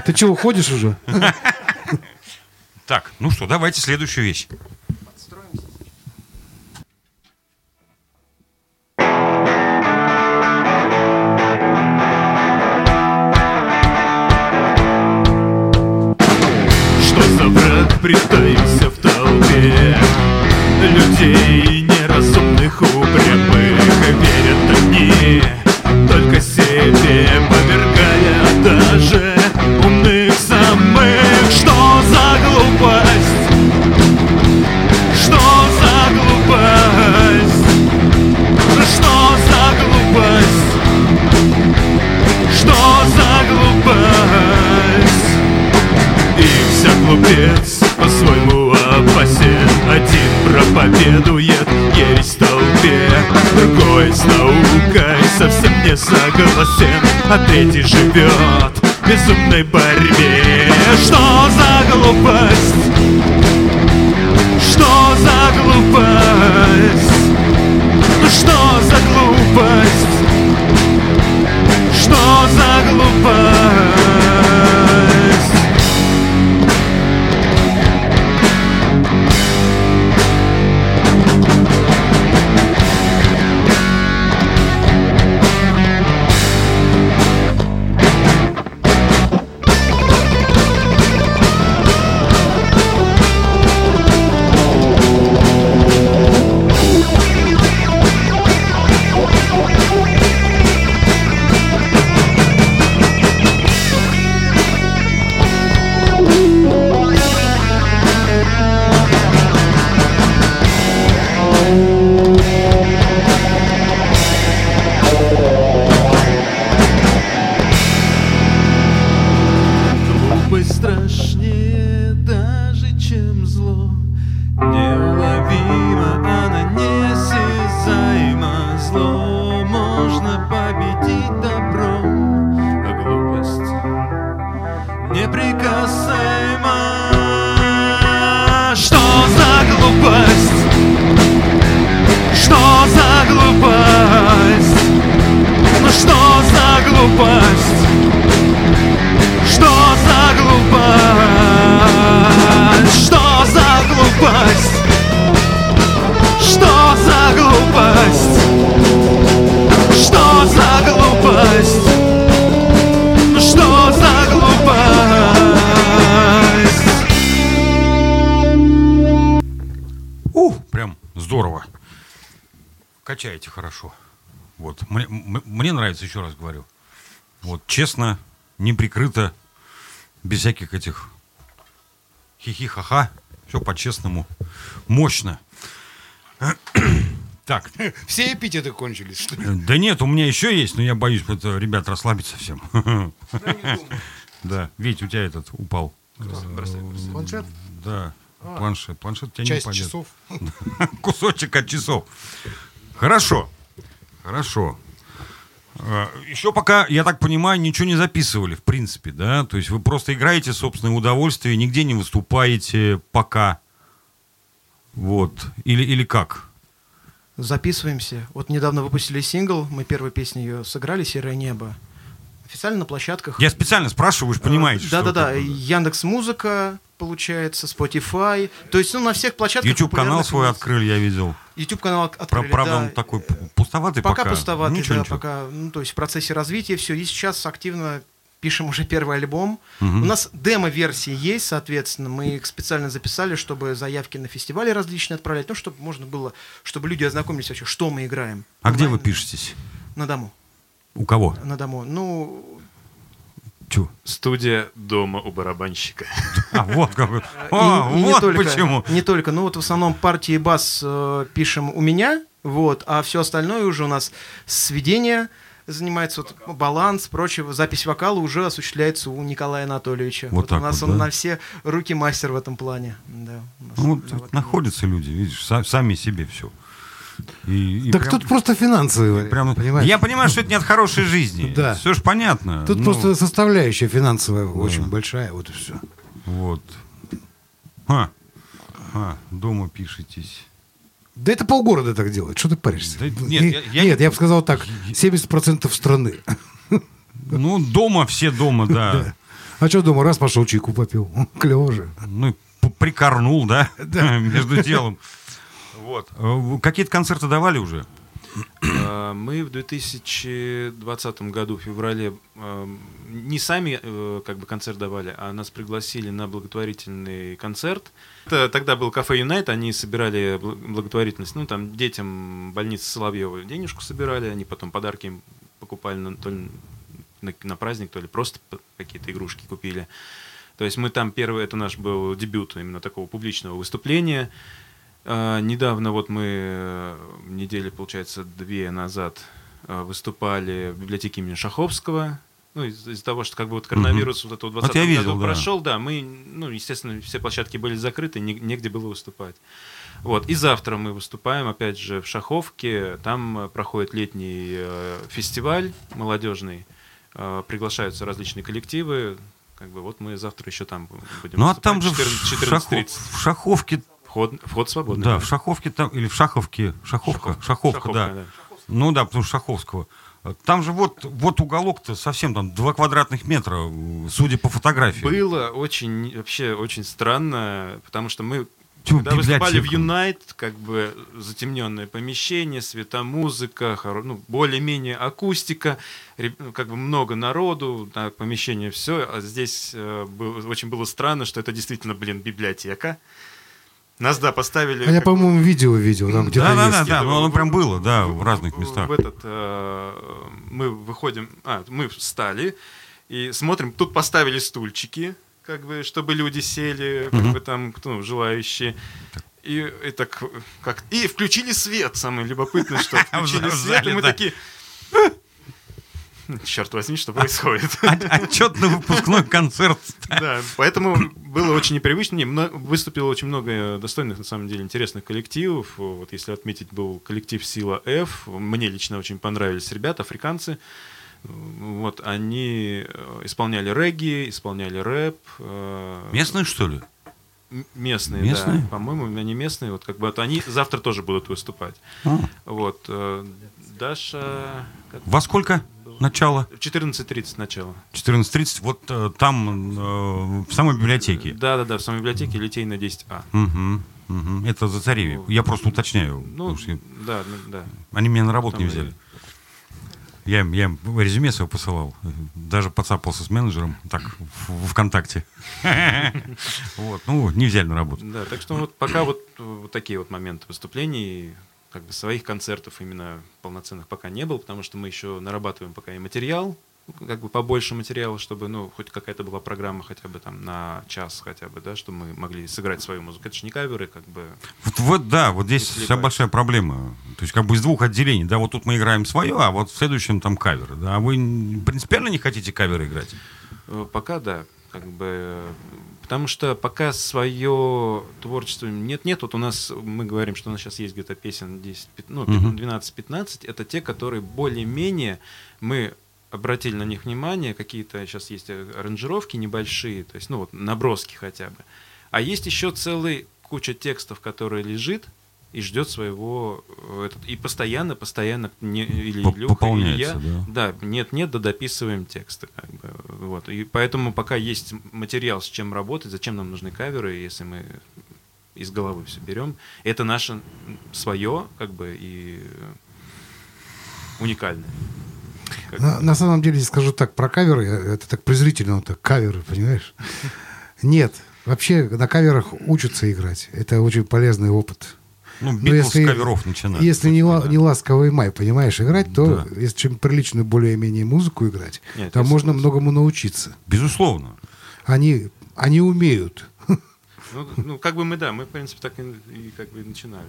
Speaker 2: Ты что, уходишь уже?
Speaker 1: Так, ну что, давайте следующую вещь.
Speaker 3: interpretei. Проповедует ересь в толпе Другой с наукой совсем не согласен А третий живет в безумной борьбе Что за глупость? Что за глупость? Ну что за глупость?
Speaker 1: Честно, неприкрыто, без всяких этих хихи-ха-ха. Все по-честному. Мощно. Так,
Speaker 2: Все эпитеты кончились, что ли?
Speaker 1: э, да нет, у меня еще есть, но я боюсь, это, ребят, расслабиться всем. Да, Вить, у тебя этот упал.
Speaker 2: Планшет?
Speaker 1: Да, планшет. Планшет у тебя не упадет.
Speaker 2: часов.
Speaker 1: Кусочек от часов. Хорошо. Хорошо. Еще пока, я так понимаю, ничего не записывали, в принципе, да? То есть вы просто играете собственное удовольствие, нигде не выступаете пока. Вот. Или, или как?
Speaker 4: Записываемся. Вот недавно выпустили сингл, мы первой песней ее сыграли «Серое небо». Официально на площадках.
Speaker 1: Я специально спрашиваю, вы же понимаете, что
Speaker 4: Да-да-да, Яндекс Музыка, получается, Spotify. То есть, ну, на всех площадках.
Speaker 1: YouTube-канал
Speaker 4: популярных
Speaker 1: свой открыли, я видел.
Speaker 4: YouTube-канал от-
Speaker 1: Про-
Speaker 4: открыли,
Speaker 1: Правда,
Speaker 4: да.
Speaker 1: он такой пустоватый
Speaker 4: Пока,
Speaker 1: пока.
Speaker 4: пустоватый,
Speaker 1: Ничего,
Speaker 4: да,
Speaker 1: ничего.
Speaker 4: пока, ну, то есть в процессе развития все. И сейчас активно пишем уже первый альбом. У нас демо-версии есть, соответственно, мы их специально записали, чтобы заявки на фестивали различные отправлять, ну, чтобы можно было, чтобы люди ознакомились вообще, что мы играем.
Speaker 1: А где вы пишетесь?
Speaker 4: На дому.
Speaker 1: У кого?
Speaker 4: На дому. Ну,
Speaker 1: Чё?
Speaker 3: Студия дома у барабанщика.
Speaker 1: А, вот какой.
Speaker 4: и-
Speaker 1: А,
Speaker 4: и не
Speaker 1: вот
Speaker 4: только,
Speaker 1: почему.
Speaker 4: Не только. Ну, вот в основном партии бас э, пишем у меня, вот, а все остальное уже у нас сведение занимается вот, баланс, прочее, запись вокала уже осуществляется у Николая Анатольевича.
Speaker 1: Вот так
Speaker 4: у нас
Speaker 1: вот,
Speaker 4: он
Speaker 1: да?
Speaker 4: на все руки мастер в этом плане. Да,
Speaker 1: Ну, вот
Speaker 4: да, в этом-
Speaker 1: находятся люди, видишь, са- сами себе все. И, и
Speaker 2: Так
Speaker 1: прям-
Speaker 2: тут просто финансовые,
Speaker 1: прям-
Speaker 2: понимаешь?
Speaker 1: Я понимаю, что это не от хорошей жизни.
Speaker 2: Да.
Speaker 1: Все же понятно.
Speaker 2: Тут
Speaker 1: Ну,
Speaker 2: просто составляющая финансовая очень большая, вот и все.
Speaker 1: Вот. А, а, дома пишетесь.
Speaker 2: Да это полгорода так делает, что ты паришься?
Speaker 1: Да нет,
Speaker 2: Не-
Speaker 1: я- я-
Speaker 2: нет, я бы сказал так, 70% страны.
Speaker 1: Ну, дома все дома, да.
Speaker 2: А что дома, раз пошел чайку попил, клево же.
Speaker 1: Ну, и прикорнул, да, между делом. Вот. Э, Какие-то концерты давали уже?
Speaker 3: А, Мы в 2020 году, в феврале, эм, не сами э, как бы концерт давали, а нас пригласили на благотворительный концерт. Это тогда был кафе Юнайт, они собирали бл- благотворительность, ну там детям больницы Соловьева денежку собирали, они потом подарки им покупали на, то ли на, на праздник, то ли просто какие-то игрушки купили. То есть мы там первый, это наш был дебют именно такого публичного выступления. А, недавно вот мы э, недели, получается, две назад э, выступали в библиотеке имени Шаховского. Ну, из- из-за того, что как бы вот коронавирус вот в
Speaker 1: Вот
Speaker 3: 20
Speaker 1: я видел,
Speaker 3: году
Speaker 1: да.
Speaker 3: прошел, да, мы, ну, естественно, все площадки были закрыты, не- негде было выступать. Вот. И завтра мы выступаем, опять же, в Шаховке. Там э, проходит летний э, фестиваль молодежный. Э, приглашаются различные коллективы. Как бы вот мы завтра еще там будем
Speaker 1: Ну, а там же в,
Speaker 3: 14
Speaker 1: Шахо-
Speaker 3: 14:30.
Speaker 1: в Шаховке,
Speaker 3: Вход, вход свободный.
Speaker 1: да, в Шаховке там, или в Шаховке, Шаховка, Шаховка, да. Ну да, потому что Шаховского. Там же вот, вот уголок-то совсем там 2 квадратных метра, судя по фотографии.
Speaker 3: Было очень, вообще очень странно, потому что мы
Speaker 1: Тьфу,
Speaker 3: когда выступали в
Speaker 1: библиотека.
Speaker 3: Юнайт, как бы затемненное помещение, светомузыка, хоро- ну, более-менее акустика, как бы много народу, да, помещение все, а здесь э, был- очень было странно, что это действительно, блин, библиотека. Нас, да, поставили...
Speaker 2: А я, по-моему, видео видел, там где-то
Speaker 1: Да, да, да, да, ну, оно прям было, да, в
Speaker 3: в-
Speaker 1: разных
Speaker 3: в-
Speaker 1: местах.
Speaker 3: В этот, э, мы выходим, а, мы встали и смотрим, тут поставили стульчики, как бы, чтобы люди сели, как бы там, кто ну, желающие. И, и так, как, и включили свет, самое любопытное, что включили свет, и мы такие, черт возьми, что происходит.
Speaker 1: Отчетно-выпускной концерт.
Speaker 3: Да, поэтому было очень непривычно. Не, выступило очень много достойных, на самом деле, интересных коллективов. Вот если отметить, был коллектив «Сила F». Мне лично очень понравились ребята, африканцы. Вот, они э, исполняли регги, исполняли рэп. э,
Speaker 1: Местные, что ли?
Speaker 3: Местные,
Speaker 1: Местные?
Speaker 3: да. По-моему, они местные. Вот как бы вот они завтра тоже будут выступать.
Speaker 1: А.
Speaker 3: Вот. э, Даша... как
Speaker 1: Во сколько начало?
Speaker 3: В 14.30 начало.
Speaker 1: 14.30, вот э, там, э, в самой библиотеке.
Speaker 3: Да-да-да, в самой библиотеке Литейная 10А.
Speaker 1: Мгм. Мгм. Это за царевью. Я просто уточняю.
Speaker 3: Ну,
Speaker 1: что
Speaker 3: да, ну, да.
Speaker 1: они меня на работу
Speaker 3: Там
Speaker 1: не взяли. Я им, я им резюме свое посылал. Даже подцапался с менеджером, так, в, в ВКонтакте. Вот, ну, не взяли на работу.
Speaker 3: Да, так что вот пока вот такие вот моменты выступлений, как бы своих концертов именно полноценных пока не было, потому что мы еще нарабатываем пока и материал, ну, как бы побольше материала, чтобы, ну, хоть какая-то была программа хотя бы там на час хотя бы, да, чтобы мы могли сыграть свою музыку. Это же не каверы, как бы.
Speaker 1: Вот, вот, да, вот здесь вся большая проблема. То есть как бы из двух отделений. Да, вот тут мы играем свое, а вот в следующем там кавер. Да, а вы принципиально не хотите каверы играть?
Speaker 3: Э, Пока да, как бы, потому что пока свое творчество нет-нет, вот у нас, мы говорим, что у нас сейчас есть где-то песен 10, пят- ну,
Speaker 1: Мгм.
Speaker 3: 12-15, это те, которые более-менее мы обратили на них внимание, какие-то сейчас есть э, аранжировки небольшие, то есть, ну вот, наброски хотя бы. А есть еще целый куча текстов, которые лежит и ждет своего, э, этот, и постоянно, постоянно, не, или Илюха, или я,
Speaker 1: да.
Speaker 3: да, нет, нет, да дописываем тексты. Как бы, вот. И поэтому пока есть материал, с чем работать, зачем нам нужны каверы, если мы из головы все берем. Это наше свое, как бы, и уникальное. Как
Speaker 2: На, на самом деле, скажу так, про каверы, э, это так презрительно, вот так, каверы, понимаешь? Нет, вообще на каверах учатся играть. Это очень полезный опыт.
Speaker 1: Ну,
Speaker 2: Ну,
Speaker 1: Битлз
Speaker 2: если-
Speaker 1: с каверов начинают.
Speaker 2: Если не,
Speaker 1: Да.
Speaker 2: не ласковый май, понимаешь, играть, то
Speaker 1: Да.
Speaker 2: если чем приличную более-менее музыку играть,
Speaker 3: Нет,
Speaker 2: там можно
Speaker 3: согласен.
Speaker 2: многому научиться.
Speaker 1: Безусловно.
Speaker 2: Они, они умеют.
Speaker 3: Ну, ну, как бы мы, да, мы, в принципе, так и, и как бы и начинали.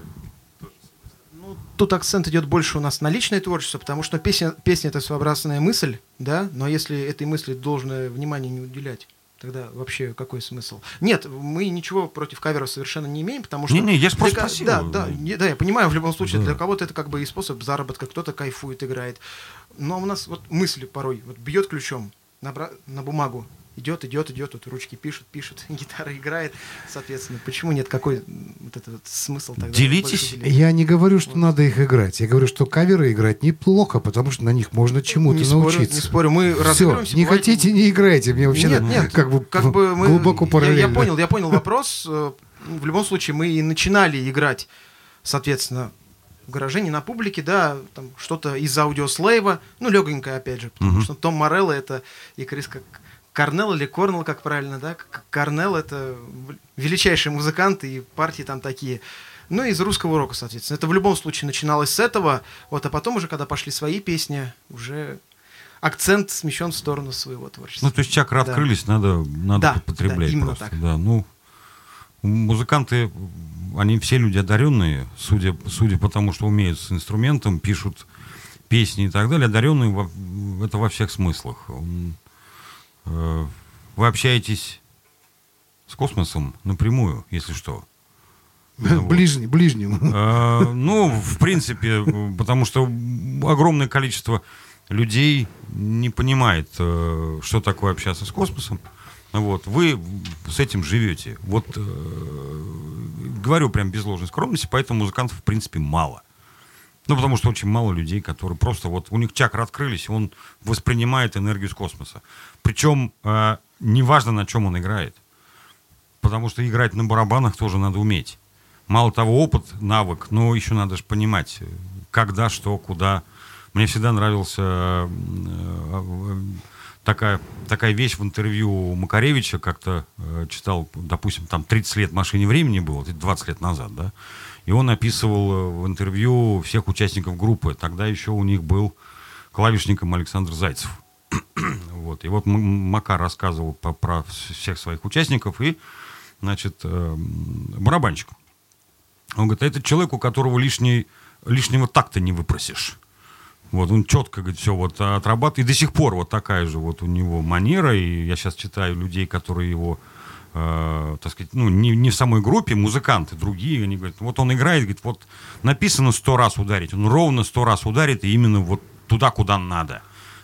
Speaker 4: Ну, тут акцент идет больше у нас на личное творчество, потому что песня, песня это своеобразная мысль, да, но если этой мысли должное внимание не уделять, тогда вообще какой смысл? Нет, мы ничего против каверов совершенно не имеем, потому что...
Speaker 1: Не-не, я ж
Speaker 4: для
Speaker 1: просто спросил.
Speaker 4: Да, да, не- да, я понимаю, в любом случае,
Speaker 1: Да.
Speaker 4: для кого-то это как бы и способ заработка, кто-то кайфует, играет. Но у нас вот мысли порой вот бьет ключом на, бра- на бумагу, идет, идет, идет, вот ручки пишут, пишут, гитара играет, соответственно. Почему нет какой вот этот вот смысл тогда?
Speaker 1: Делитесь.
Speaker 2: Я не говорю, что надо их играть. Я говорю, что каверы играть неплохо, потому что на них можно чему-то
Speaker 4: не спорю,
Speaker 2: научиться.
Speaker 4: не спорю, мы
Speaker 2: Все,
Speaker 4: разыгрываемся.
Speaker 2: не
Speaker 4: бывает-
Speaker 2: хотите, не играйте. Мне вообще
Speaker 4: Нет, нет,
Speaker 2: как бы,
Speaker 4: как бы мы,
Speaker 2: глубоко
Speaker 4: я-
Speaker 2: параллельно.
Speaker 4: Я, понял, я понял вопрос. В любом случае, мы и начинали играть, соответственно, в гараже, не на публике, да, там что-то из аудиослейва, ну, легонькое, опять же, потому
Speaker 1: Мгм.
Speaker 4: что Том Морелло это и Крис как Корнел или Корнел, как правильно, да, К- Корнел это величайший музыкант, и партии там такие. Ну, из русского рока, соответственно. Это в любом случае начиналось с этого, вот, а потом уже, когда пошли свои песни, уже акцент смещен в сторону своего творчества.
Speaker 1: Ну, то есть чакры
Speaker 4: Да.
Speaker 1: открылись, надо, надо
Speaker 4: Да,
Speaker 1: потреблять
Speaker 4: да, именно
Speaker 1: просто.
Speaker 4: так.
Speaker 1: Да, ну, музыканты, они все люди одаренные, судя, судя по тому, что умеют с инструментом, пишут песни и так далее, одаренные во- это во всех смыслах. Вы общаетесь с космосом напрямую, если что. Вот.
Speaker 2: Ближний, ближним.
Speaker 1: Э, Ну, в принципе, потому что огромное количество людей не понимает, э, что такое общаться с космосом. Вот, вы с этим живете. Вот э, говорю прям без ложной скромности, поэтому музыкантов в принципе мало. Ну, потому что очень мало людей, которые просто вот у них чакры открылись, он воспринимает энергию с космоса. Причем э, неважно, на чем он играет. Потому что играть на барабанах тоже надо уметь. Мало того, опыт, навык, но еще надо же понимать, когда, что, куда. Мне всегда нравился э, такая, такая вещь в интервью Макаревича, как-то э, читал, допустим, там 30 лет машине времени было, это 20 лет назад, да, и он описывал э, в интервью всех участников группы. Тогда еще у них был клавишником Александр Зайцев. Вот. И вот Макар рассказывал по- про вс- всех своих участников и, значит, э, барабанщик. Он говорит, а это человек, у которого лишний, лишнего такта не выпросишь. Вот, он четко, говорит, все вот отрабатывает. И до сих пор вот такая же вот у него манера. И я сейчас читаю людей, которые его, э, так сказать, ну, не, не в самой группе, музыканты другие, они говорят, вот он играет, говорит, вот написано сто раз ударить, он ровно сто раз ударит, и именно вот туда, куда надо.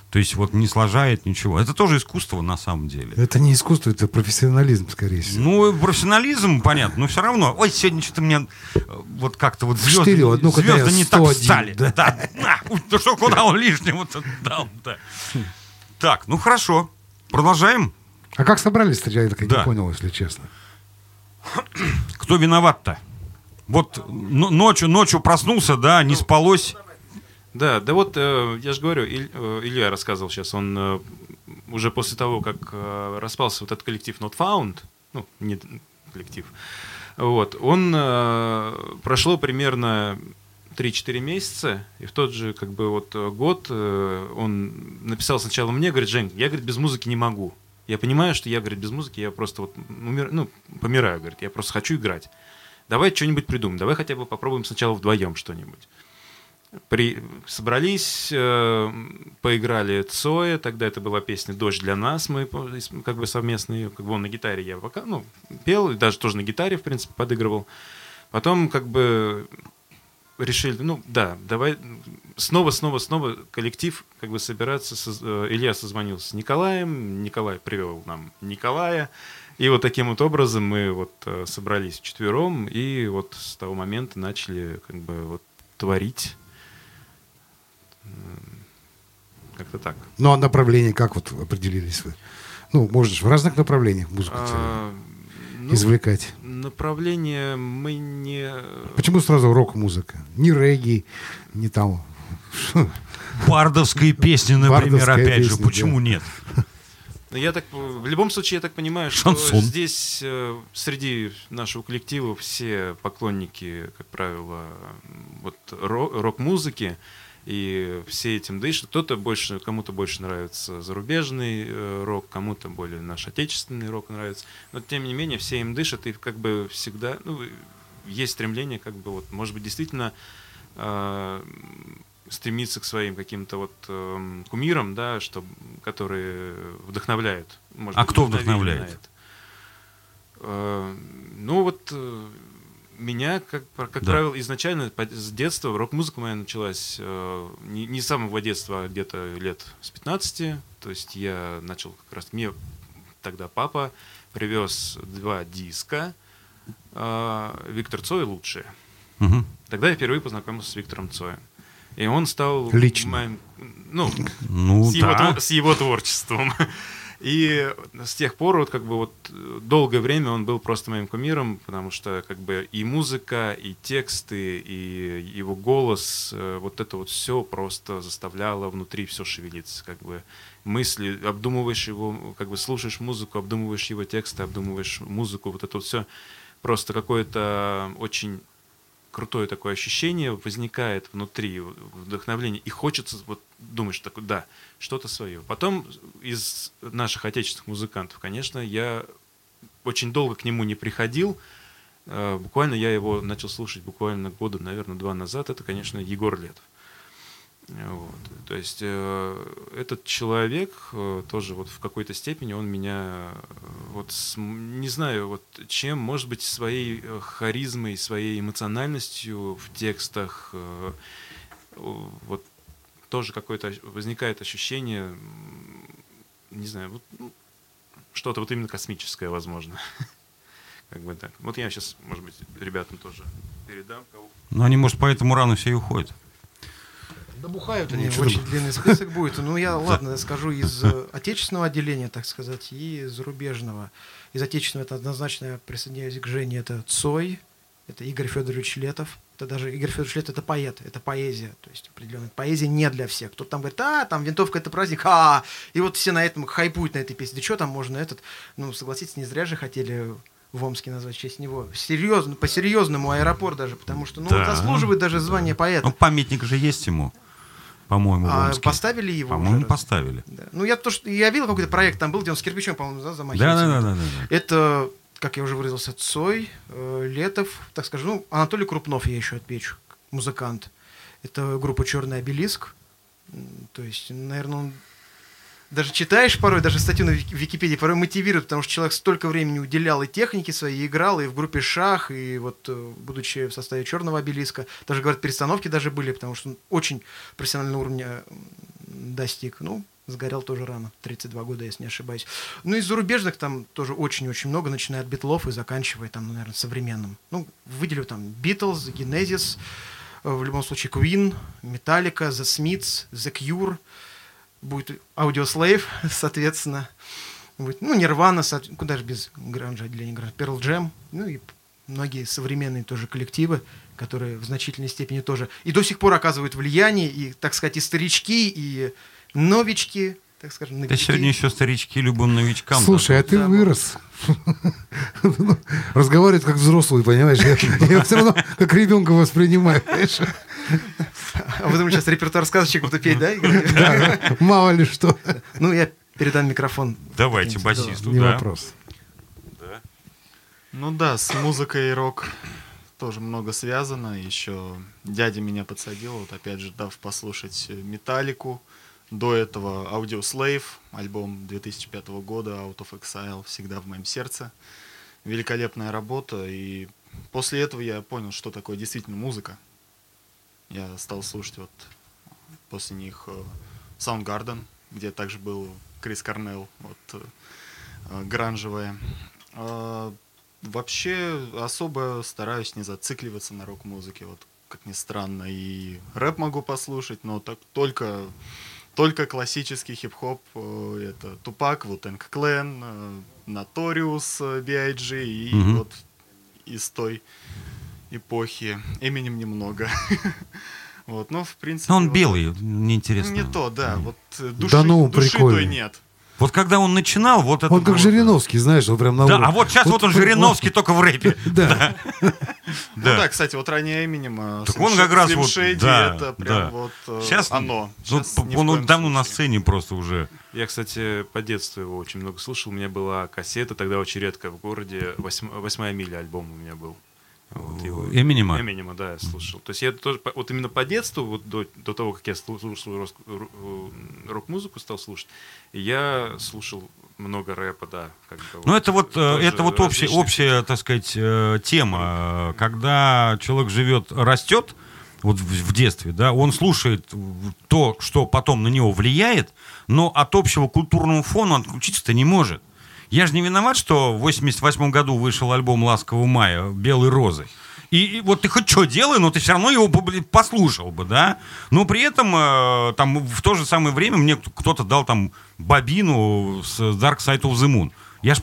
Speaker 1: То есть вот не сложает ничего. Это тоже искусство на самом деле.
Speaker 2: Это не искусство, это профессионализм, скорее всего.
Speaker 1: Ну, профессионализм, понятно, но все равно. Ой, сегодня что-то мне э, вот как-то вот звезды,
Speaker 2: Четыре, одну, когда
Speaker 1: звезды не так
Speaker 2: 101,
Speaker 1: встали.
Speaker 2: да.
Speaker 1: Да, на, уй, ну что, куда он лишнего-то дал да. Так, ну хорошо. Продолжаем.
Speaker 2: А как собрались-то, я так
Speaker 1: Да.
Speaker 2: не понял, если честно.
Speaker 1: Кто виноват-то? Вот но- ночью, ночью проснулся, да, не спалось.
Speaker 3: Да, да вот э, я же говорю, Иль- э, Илья рассказывал сейчас, он э, уже после того, как э, распался вот этот коллектив Not Found, ну, не коллектив, вот, он э, прошло примерно 3-4 месяца, и в тот же как бы вот э, год э, он написал сначала мне, говорит, Жень, я, говорит, без музыки не могу. Я понимаю, что я, говорит, без музыки, я просто вот умер- ну, помираю, говорит, я просто хочу играть. Давай что-нибудь придумаем, давай хотя бы попробуем сначала вдвоем что-нибудь. При... Собрались, э, поиграли Цоя, тогда это была песня «Дождь для нас», мы как бы совместно ее, как бы он на гитаре я пока, ну, пел, и даже тоже на гитаре, в принципе, подыгрывал. Потом как бы решили, ну да, давай снова, снова, снова коллектив как бы собираться. соз- э, Илья созвонился с Николаем, Николай привел нам Николая, и вот таким вот образом мы вот э, собрались вчетвером, и вот с того момента начали как бы вот творить. Как-то так.
Speaker 2: Ну, а направление как вот определились вы? Ну, можно же в разных направлениях музыку
Speaker 3: А, ну,
Speaker 2: извлекать.
Speaker 3: направление мы не...
Speaker 2: Почему сразу рок-музыка? Не регги, не там...
Speaker 1: Бардовские песни, например,
Speaker 2: Бардовская
Speaker 1: опять же.
Speaker 2: песня,
Speaker 1: Почему нет?
Speaker 3: Ну, Я так, в любом случае, я так понимаю, что
Speaker 1: Шансон.
Speaker 3: здесь э, среди нашего коллектива все поклонники, как правило, вот ро- рок-музыки, и все этим дышат. Кто-то больше, кому-то больше нравится зарубежный э, рок, кому-то более наш отечественный рок нравится. Но тем не менее все им дышат, и как бы всегда ну, есть стремление, как бы вот, может быть, действительно э, стремиться к своим каким-то вот эм, кумирам, да, что, которые вдохновляют. Может
Speaker 1: А
Speaker 3: быть,
Speaker 1: кто вдохновляет?
Speaker 3: это. Э, ну вот э, меня, как, как
Speaker 1: Да.
Speaker 3: правило, изначально с детства рок-музыка моя началась э, не, не с самого детства, а где-то лет с 15. То есть я начал как раз... Мне тогда папа привез два диска э, Виктор Цой лучшие.
Speaker 1: Мгм.
Speaker 3: Тогда я впервые познакомился с Виктором Цоем. И он стал
Speaker 2: Лично.
Speaker 3: моим, ну,
Speaker 1: Ну
Speaker 3: с, его,
Speaker 1: да.
Speaker 3: твор- с его творчеством. И с тех пор вот как бы вот долгое время он был просто моим кумиром, потому что как бы и музыка, и тексты, и его голос, э, вот это вот все просто заставляло внутри все шевелиться, как бы мысли, обдумываешь его, как бы слушаешь музыку, обдумываешь его тексты, обдумываешь музыку, вот это вот все просто какое-то очень крутое такое ощущение возникает внутри, вдохновление, и хочется, вот думаешь такой, да, что-то свое. Потом из наших отечественных музыкантов, конечно, я очень долго к нему не приходил, Э, буквально я его начал слушать буквально года, наверное, два назад, это, конечно, Егор Летов. Вот. То есть э, этот человек э, тоже вот в какой-то степени он меня э, вот с- не знаю вот чем может быть своей э, харизмой своей эмоциональностью в текстах э, вот тоже какое-то возникает ощущение не знаю вот, ну, что-то вот именно космическое возможно как бы так вот я сейчас может быть ребятам тоже передам кого
Speaker 1: Ну, они, может, поэтому рано все и уходят.
Speaker 4: Да бухают они,
Speaker 2: Ничего
Speaker 4: очень длинный список будет. Ну, я, ладно, скажу из э, отечественного отделения, так сказать, и зарубежного. Из отечественного это однозначно я присоединяюсь к Жене, это Цой, это Игорь Федорович Летов. Это даже Игорь Федорович Летов это поэт, это поэзия, то есть определенная поэзия не для всех. Кто-то там говорит, а, там винтовка это праздник, а, и вот все на этом хайпуют на этой песне. Да что там можно этот, ну, согласитесь, не зря же хотели в Омске назвать в честь него. Серьезно, по-серьезному аэропорт даже, потому что, ну, он
Speaker 1: Да.
Speaker 4: заслуживает даже звания поэта.
Speaker 1: Ну, памятник же есть ему, по-моему,
Speaker 4: А
Speaker 1: Омске.
Speaker 4: поставили его
Speaker 1: По-моему, поставили.
Speaker 4: Да. Ну, я то, что я видел какой-то проект, там был, где он с кирпичом, по-моему, да, замахивался.
Speaker 1: Да, да, да, да, да.
Speaker 4: Это, как я уже выразился, Цой, э, Летов, так скажем, ну, Анатолий Крупнов я еще отмечу, музыкант. Это группа Черный обелиск. То есть, наверное, он даже читаешь порой, даже статью на Вики- Википедии порой мотивирует, потому что человек столько времени уделял и технике своей, и играл, и в группе Шах, и вот, э, будучи в составе Черного обелиска, даже, говорят, перестановки даже были, потому что он очень профессионального уровня достиг. Ну, сгорел тоже рано, 32 года, если не ошибаюсь. Ну, из зарубежных там тоже очень-очень много, начиная от битлов и заканчивая там, ну, наверное, современным. Ну, выделю там Beatles, Genesis, э, в любом случае Queen, Metallica, The Smiths, The Cure, будет Audioslave, соответственно, будет, ну, соот- куда же без гранжа отделения гранжа, Pearl Jam, ну и многие современные тоже коллективы, которые в значительной степени тоже и до сих пор оказывают влияние, и, так сказать, и старички, и новички, так скажем,
Speaker 1: Да
Speaker 4: новички.
Speaker 1: сегодня еще старички любым новичкам.
Speaker 2: Слушай, а ты
Speaker 4: Да.
Speaker 2: вырос. Разговаривает как взрослый, понимаешь? Я, я все равно как ребенка воспринимаю. понимаешь?
Speaker 4: А вы думаете, сейчас репертуар сказочек буду петь, да?
Speaker 2: Мало ли что.
Speaker 4: Ну, я передам микрофон.
Speaker 1: Давайте
Speaker 4: Да.
Speaker 1: басисту,
Speaker 2: Не
Speaker 1: да.
Speaker 2: вопрос.
Speaker 5: Ну да, с музыкой и рок тоже много связано. Еще дядя меня подсадил, вот опять же, дав послушать Металлику. До этого Audio Slave, альбом 2005 года, Out of Exile, всегда в моем сердце. Великолепная работа, и после этого я понял, что такое действительно музыка. Я стал слушать вот после них э, Soundgarden, где также был Крис Корнелл, вот э, э, гранжевая. А, Вообще особо стараюсь не зацикливаться на рок-музыке, вот как ни странно, и рэп могу послушать, но так только только классический хип-хоп, э, это Тупак, Вутенг Клен, Наториус, B.I.G. и
Speaker 1: Мгм.
Speaker 5: вот из той эпохи. Эминем немного. Вот, но в принципе...
Speaker 1: Но он
Speaker 5: вот-
Speaker 1: белый, неинтересно.
Speaker 5: Не то, да, вот э, души,
Speaker 2: Да ну,
Speaker 5: души
Speaker 2: прикольно.
Speaker 5: той нет.
Speaker 1: Вот когда он начинал, вот это
Speaker 2: Он как
Speaker 1: было-
Speaker 2: Жириновский, знаешь, он прям на
Speaker 1: Да,
Speaker 2: уровне.
Speaker 1: а вот сейчас вот, он
Speaker 2: вот-
Speaker 1: Жириновский, только в рэпе.
Speaker 2: Да.
Speaker 5: Ну
Speaker 1: Да.
Speaker 5: да, кстати, вот ранее Эминем,
Speaker 1: Так он как раз вот, да,
Speaker 5: это прям
Speaker 1: да.
Speaker 5: вот э,
Speaker 1: Сейчас
Speaker 5: оно.
Speaker 1: Ну, он давно на сцене просто уже.
Speaker 7: Я, кстати, по детству его очень много слушал. У меня была кассета, тогда очень редко в городе. «Восьм- «Восьмая миля» альбом у меня был. Вот его.
Speaker 1: Эминема?
Speaker 7: Эминема, да, я слушал. То есть я тоже, вот именно по детству, вот до, до того, как я слу- слушал ру- э, рок-музыку, стал слушать, я слушал много рэпа, да. Как бы
Speaker 1: Ну,
Speaker 7: вот
Speaker 1: это вот, э,
Speaker 7: тоже
Speaker 1: это вот общая, общая, так сказать, э, тема. Э, Когда человек живет, растет, вот в, в детстве, да, он слушает то, что потом на него влияет, но от общего культурного фона он отключиться-то не может. Я же не виноват, что в 88 году вышел альбом «Ласкового мая» «Белые розы». И, и вот ты хоть что делай, но ты все равно его послушал бы, да? Но при этом э, там в то же самое время мне кто-то дал там бобину с Dark Side of the Moon. Я ж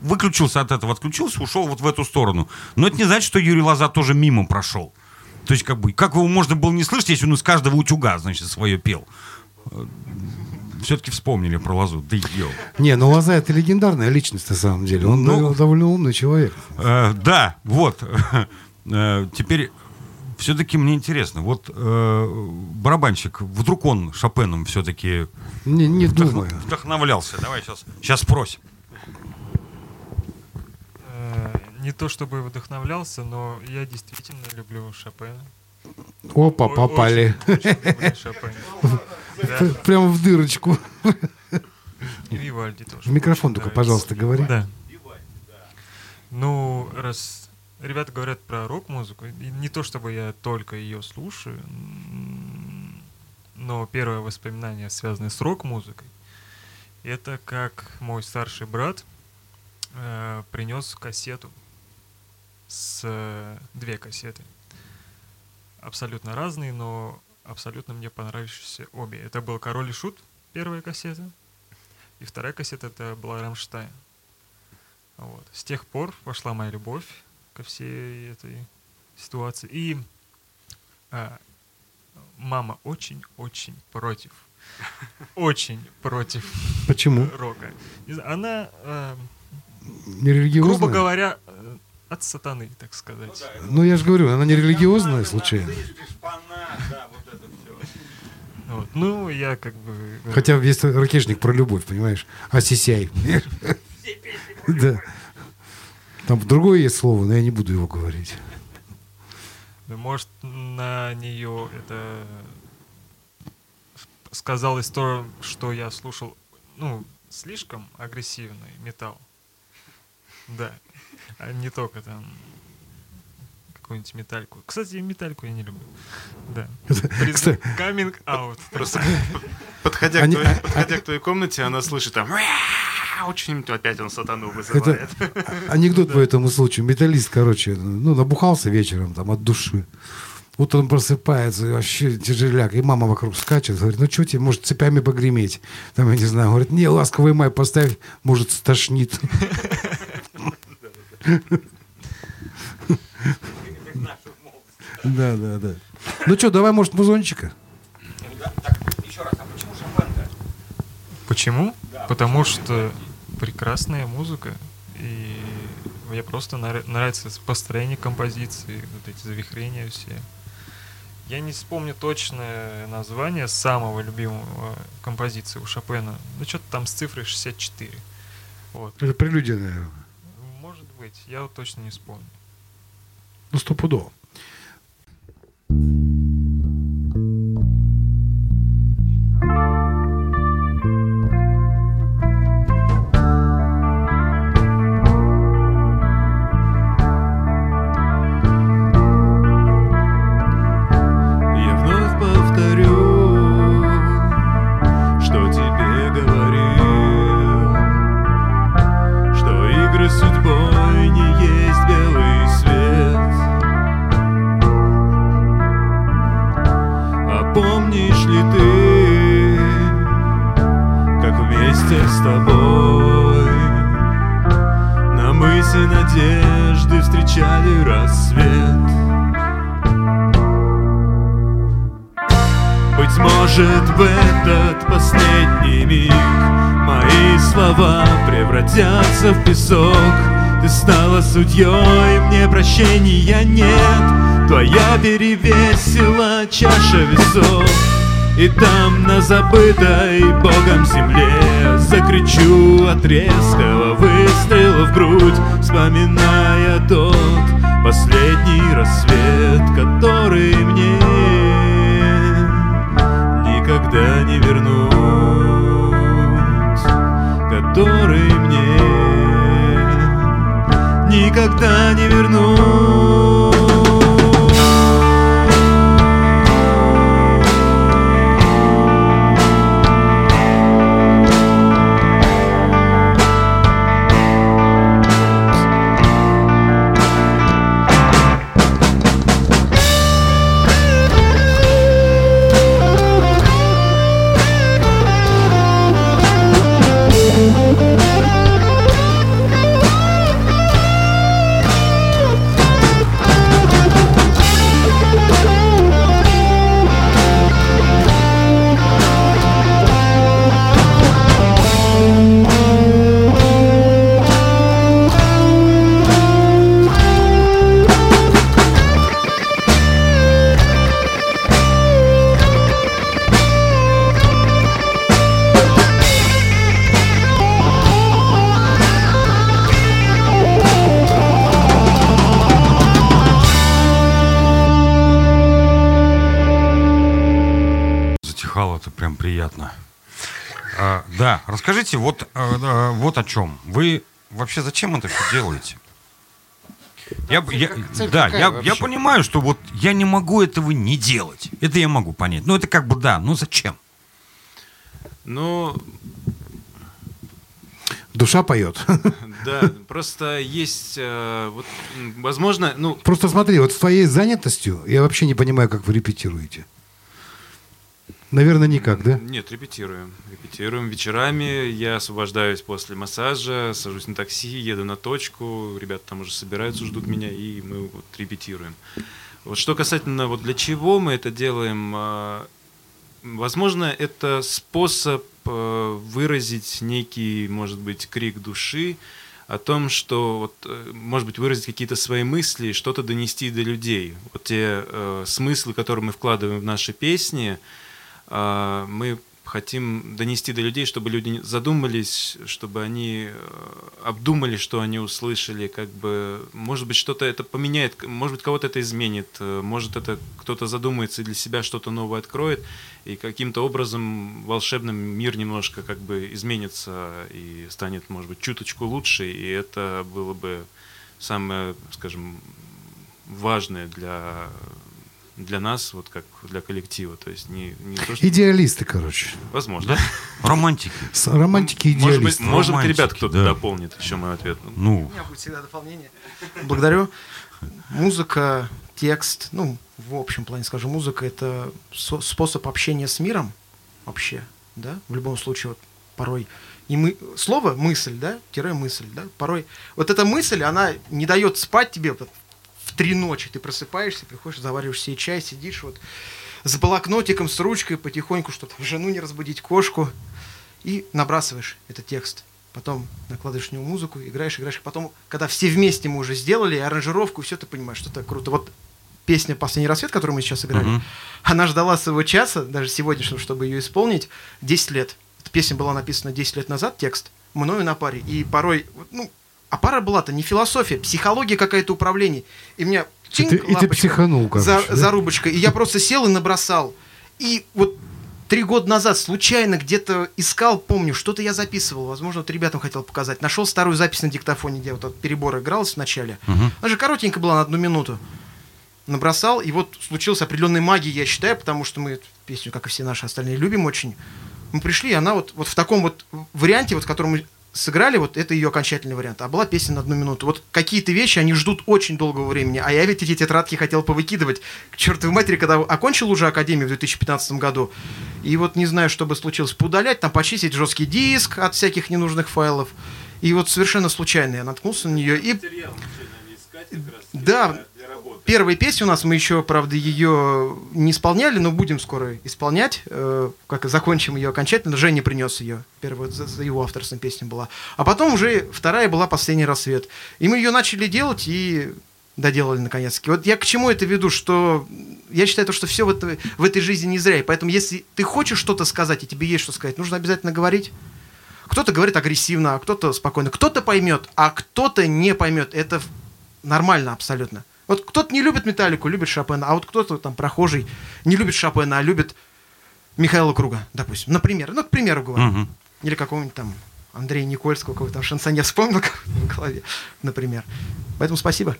Speaker 1: выключился от этого, отключился, ушел вот в эту сторону. Но это не значит, что Юрий Лоза тоже мимо прошел. То есть, как бы, как его можно было не слышать, если он из каждого утюга, значит, свое пел? Все-таки вспомнили про Лозу. Да ё.
Speaker 2: Не, ну Лоза это легендарная личность на самом деле. Он
Speaker 1: Ну.
Speaker 2: дов- довольно умный человек.
Speaker 1: Э, да, вот. Э, теперь все-таки мне интересно. Вот э, барабанщик, вдруг он Шопеном все-таки
Speaker 2: Не, не думаю.
Speaker 1: вдохновлялся. Давай сейчас, сейчас спросим.
Speaker 6: Э, Не то чтобы вдохновлялся, но я действительно люблю Шопена.
Speaker 2: Опа, попали. Прямо в дырочку.
Speaker 6: и Вивальди тоже.
Speaker 2: В микрофон только, пожалуйста, говори.
Speaker 6: Да. Ну, раз ребята говорят про рок-музыку, не то чтобы я только ее слушаю, но первое воспоминание, связанное с рок-музыкой, это как мой старший брат э, принес кассету с э, две кассеты. Абсолютно разные, но абсолютно мне понравившиеся обе. Это был Король и Шут, первая кассета, и вторая кассета это была Рамштайн. Вот. С тех пор пошла моя любовь ко всей этой ситуации. И а, мама очень-очень против. Очень против
Speaker 2: Почему?
Speaker 6: рока. Она, э, грубо говоря, от сатаны, так сказать.
Speaker 2: Ну, я же говорю, она не религиозная, случайно.
Speaker 6: Вот. Ну, я как бы... э,
Speaker 2: Хотя есть ракешник про любовь, понимаешь? Асисяй. Да. Там другое есть слово, но я не буду его говорить.
Speaker 6: Может, на нее это сказалось то, что я слушал, ну, слишком агрессивный металл. Да. А не только там какую-нибудь метальку. Кстати, метальку я не люблю. Да. Coming out.
Speaker 7: Просто подходя,
Speaker 2: Они-
Speaker 7: к твоей,
Speaker 2: а-
Speaker 7: подходя к твоей комнате, она слышит там очень опять он сатану
Speaker 2: Это
Speaker 7: вызывает.
Speaker 2: а- анекдот по этому случаю. Металлист, короче, ну, набухался вечером там от души. Утром просыпается, и вообще тяжеляк. И мама вокруг скачет, говорит, ну что тебе, может, цепями погреметь? Там, я не знаю, говорит, не, ласковый май поставь, может, стошнит. Да, да, да. Ну что, давай, может, музончика?
Speaker 1: Еще раз, а почему?
Speaker 6: Потому что прекрасная музыка. И мне просто нрав- нравится построение композиции, вот эти завихрения все. Я не вспомню точное название самого любимого композиции у Шопена. Ну, что-то там с цифрой 64. Вот.
Speaker 2: Это прелюдия, наверное.
Speaker 6: Быть, я точно не вспомню.
Speaker 2: Ну, стопудово.
Speaker 8: Слова превратятся в песок. Ты стала судьей, мне прощения нет. Твоя перевесила чаша весов. И там на забытой Богом земле Закричу от резкого выстрела в грудь Вспоминая тот последний рассвет Который мне никогда не вернуть, который мне никогда не вернуть.
Speaker 1: Да, расскажите вот, а, да, вот о чем. Вы вообще зачем это все делаете? Я, я-
Speaker 2: цель
Speaker 1: да, я,
Speaker 2: вообще?
Speaker 1: я понимаю, что вот я не могу этого не делать. Это я могу понять. Ну, это как бы да, ну зачем?
Speaker 3: Ну,
Speaker 2: Душа поет.
Speaker 3: да, просто есть, э, вот, возможно, ну,
Speaker 2: Просто смотри, вот с твоей занятостью я вообще не понимаю, как вы репетируете. Наверное, никак, да?
Speaker 3: Нет, репетируем. Репетируем вечерами. Я освобождаюсь после массажа, сажусь на такси, еду на точку. Ребята там уже собираются, ждут меня, и мы вот репетируем. Вот что касательно вот для чего мы это делаем, а, возможно, это способ э, выразить некий, может быть, крик души о том, что вот, э, может быть, выразить какие-то свои мысли, что-то донести до людей. Вот те э, смыслы, которые мы вкладываем в наши песни, а, мы хотим донести до людей, чтобы люди задумались, чтобы они э, обдумали, что они услышали, как бы, может быть, что-то это поменяет, может быть, кого-то это изменит, э, может, это кто-то задумается и для себя что-то новое откроет, и каким-то образом волшебным мир немножко как бы изменится и станет, может быть, чуточку лучше, и это было бы самое, скажем, важное для для нас, вот как для коллектива, то есть не, не то, что...
Speaker 2: Идеалисты, короче.
Speaker 3: Возможно.
Speaker 1: Романтики.
Speaker 2: С- Романтики и
Speaker 3: Может быть,
Speaker 2: идеалисты.
Speaker 3: может быть, ребят, кто-то
Speaker 1: да.
Speaker 3: дополнит еще мой ответ. Ну,
Speaker 4: У меня будет всегда дополнение. Благодарю. Музыка, текст, ну, в общем плане скажу, музыка это со- способ общения с миром вообще, да, в любом случае, вот, порой и мы, слово мысль, да, тире мысль, да, порой вот эта мысль, она не дает спать тебе вот в три ночи ты просыпаешься, приходишь, завариваешь себе чай, сидишь вот с блокнотиком, с ручкой, потихоньку что-то, жену не разбудить, кошку, и набрасываешь этот текст. Потом накладываешь на него музыку, играешь, играешь. Потом, когда все вместе мы уже сделали аранжировку, все ты понимаешь, что это круто. Вот песня «Последний рассвет», которую мы сейчас играли,
Speaker 1: Мгм.
Speaker 4: она ждала своего часа, даже сегодняшнего, чтобы ее исполнить, 10 лет. Эта песня была написана 10 лет назад, текст, мною на паре. И порой, ну, а пара была-то не философия, психология какая-то управление. И меня
Speaker 2: И
Speaker 4: чинк,
Speaker 2: ты, и ты психанул, короче.
Speaker 4: за,
Speaker 2: да?
Speaker 4: зарубочкой. И я просто сел и набросал. И вот три года назад случайно где-то искал, помню, что-то я записывал. Возможно, вот ребятам хотел показать. Нашел старую запись на диктофоне, где вот этот перебор игралась в начале.
Speaker 1: Мгм.
Speaker 4: Она же коротенькая была на одну минуту. Набросал, и вот случилась определенная магия, я считаю, потому что мы эту песню, как и все наши остальные, любим очень. Мы пришли, и она вот, вот в таком вот варианте, вот, в котором мы сыграли, вот это ее окончательный вариант. А была песня на одну минуту. Вот какие-то вещи, они ждут очень долгого времени. А я ведь эти тетрадки хотел повыкидывать к чертовой матери, когда окончил уже Академию в 2015 году. И вот не знаю, что бы случилось. Поудалять, там почистить жесткий диск от всяких ненужных файлов. И вот совершенно случайно я наткнулся на нее. И Да, первая песня у нас, мы еще, правда, ее не исполняли, но будем скоро исполнять, э, как закончим ее окончательно. Женя принес ее, первая за, за его авторством песня была. А потом уже вторая была «Последний рассвет». И мы ее начали делать и доделали наконец-таки. Вот я к чему это веду, что я считаю, то, что все в, этой- в этой жизни не зря. И поэтому, если ты хочешь что-то сказать, и тебе есть что сказать, нужно обязательно говорить. Кто-то говорит агрессивно, а кто-то спокойно. Кто-то поймет, а кто-то не поймет. Это нормально абсолютно. Вот кто-то не любит Металлику, любит Шопена, а вот кто-то там прохожий не любит Шопена, а любит Михаила Круга, допустим. Например, ну, к примеру говорю.
Speaker 1: Мгм.
Speaker 4: Или какого-нибудь там Андрея Никольского, какого-то там шансонье вспомнил в голове, например. Поэтому спасибо.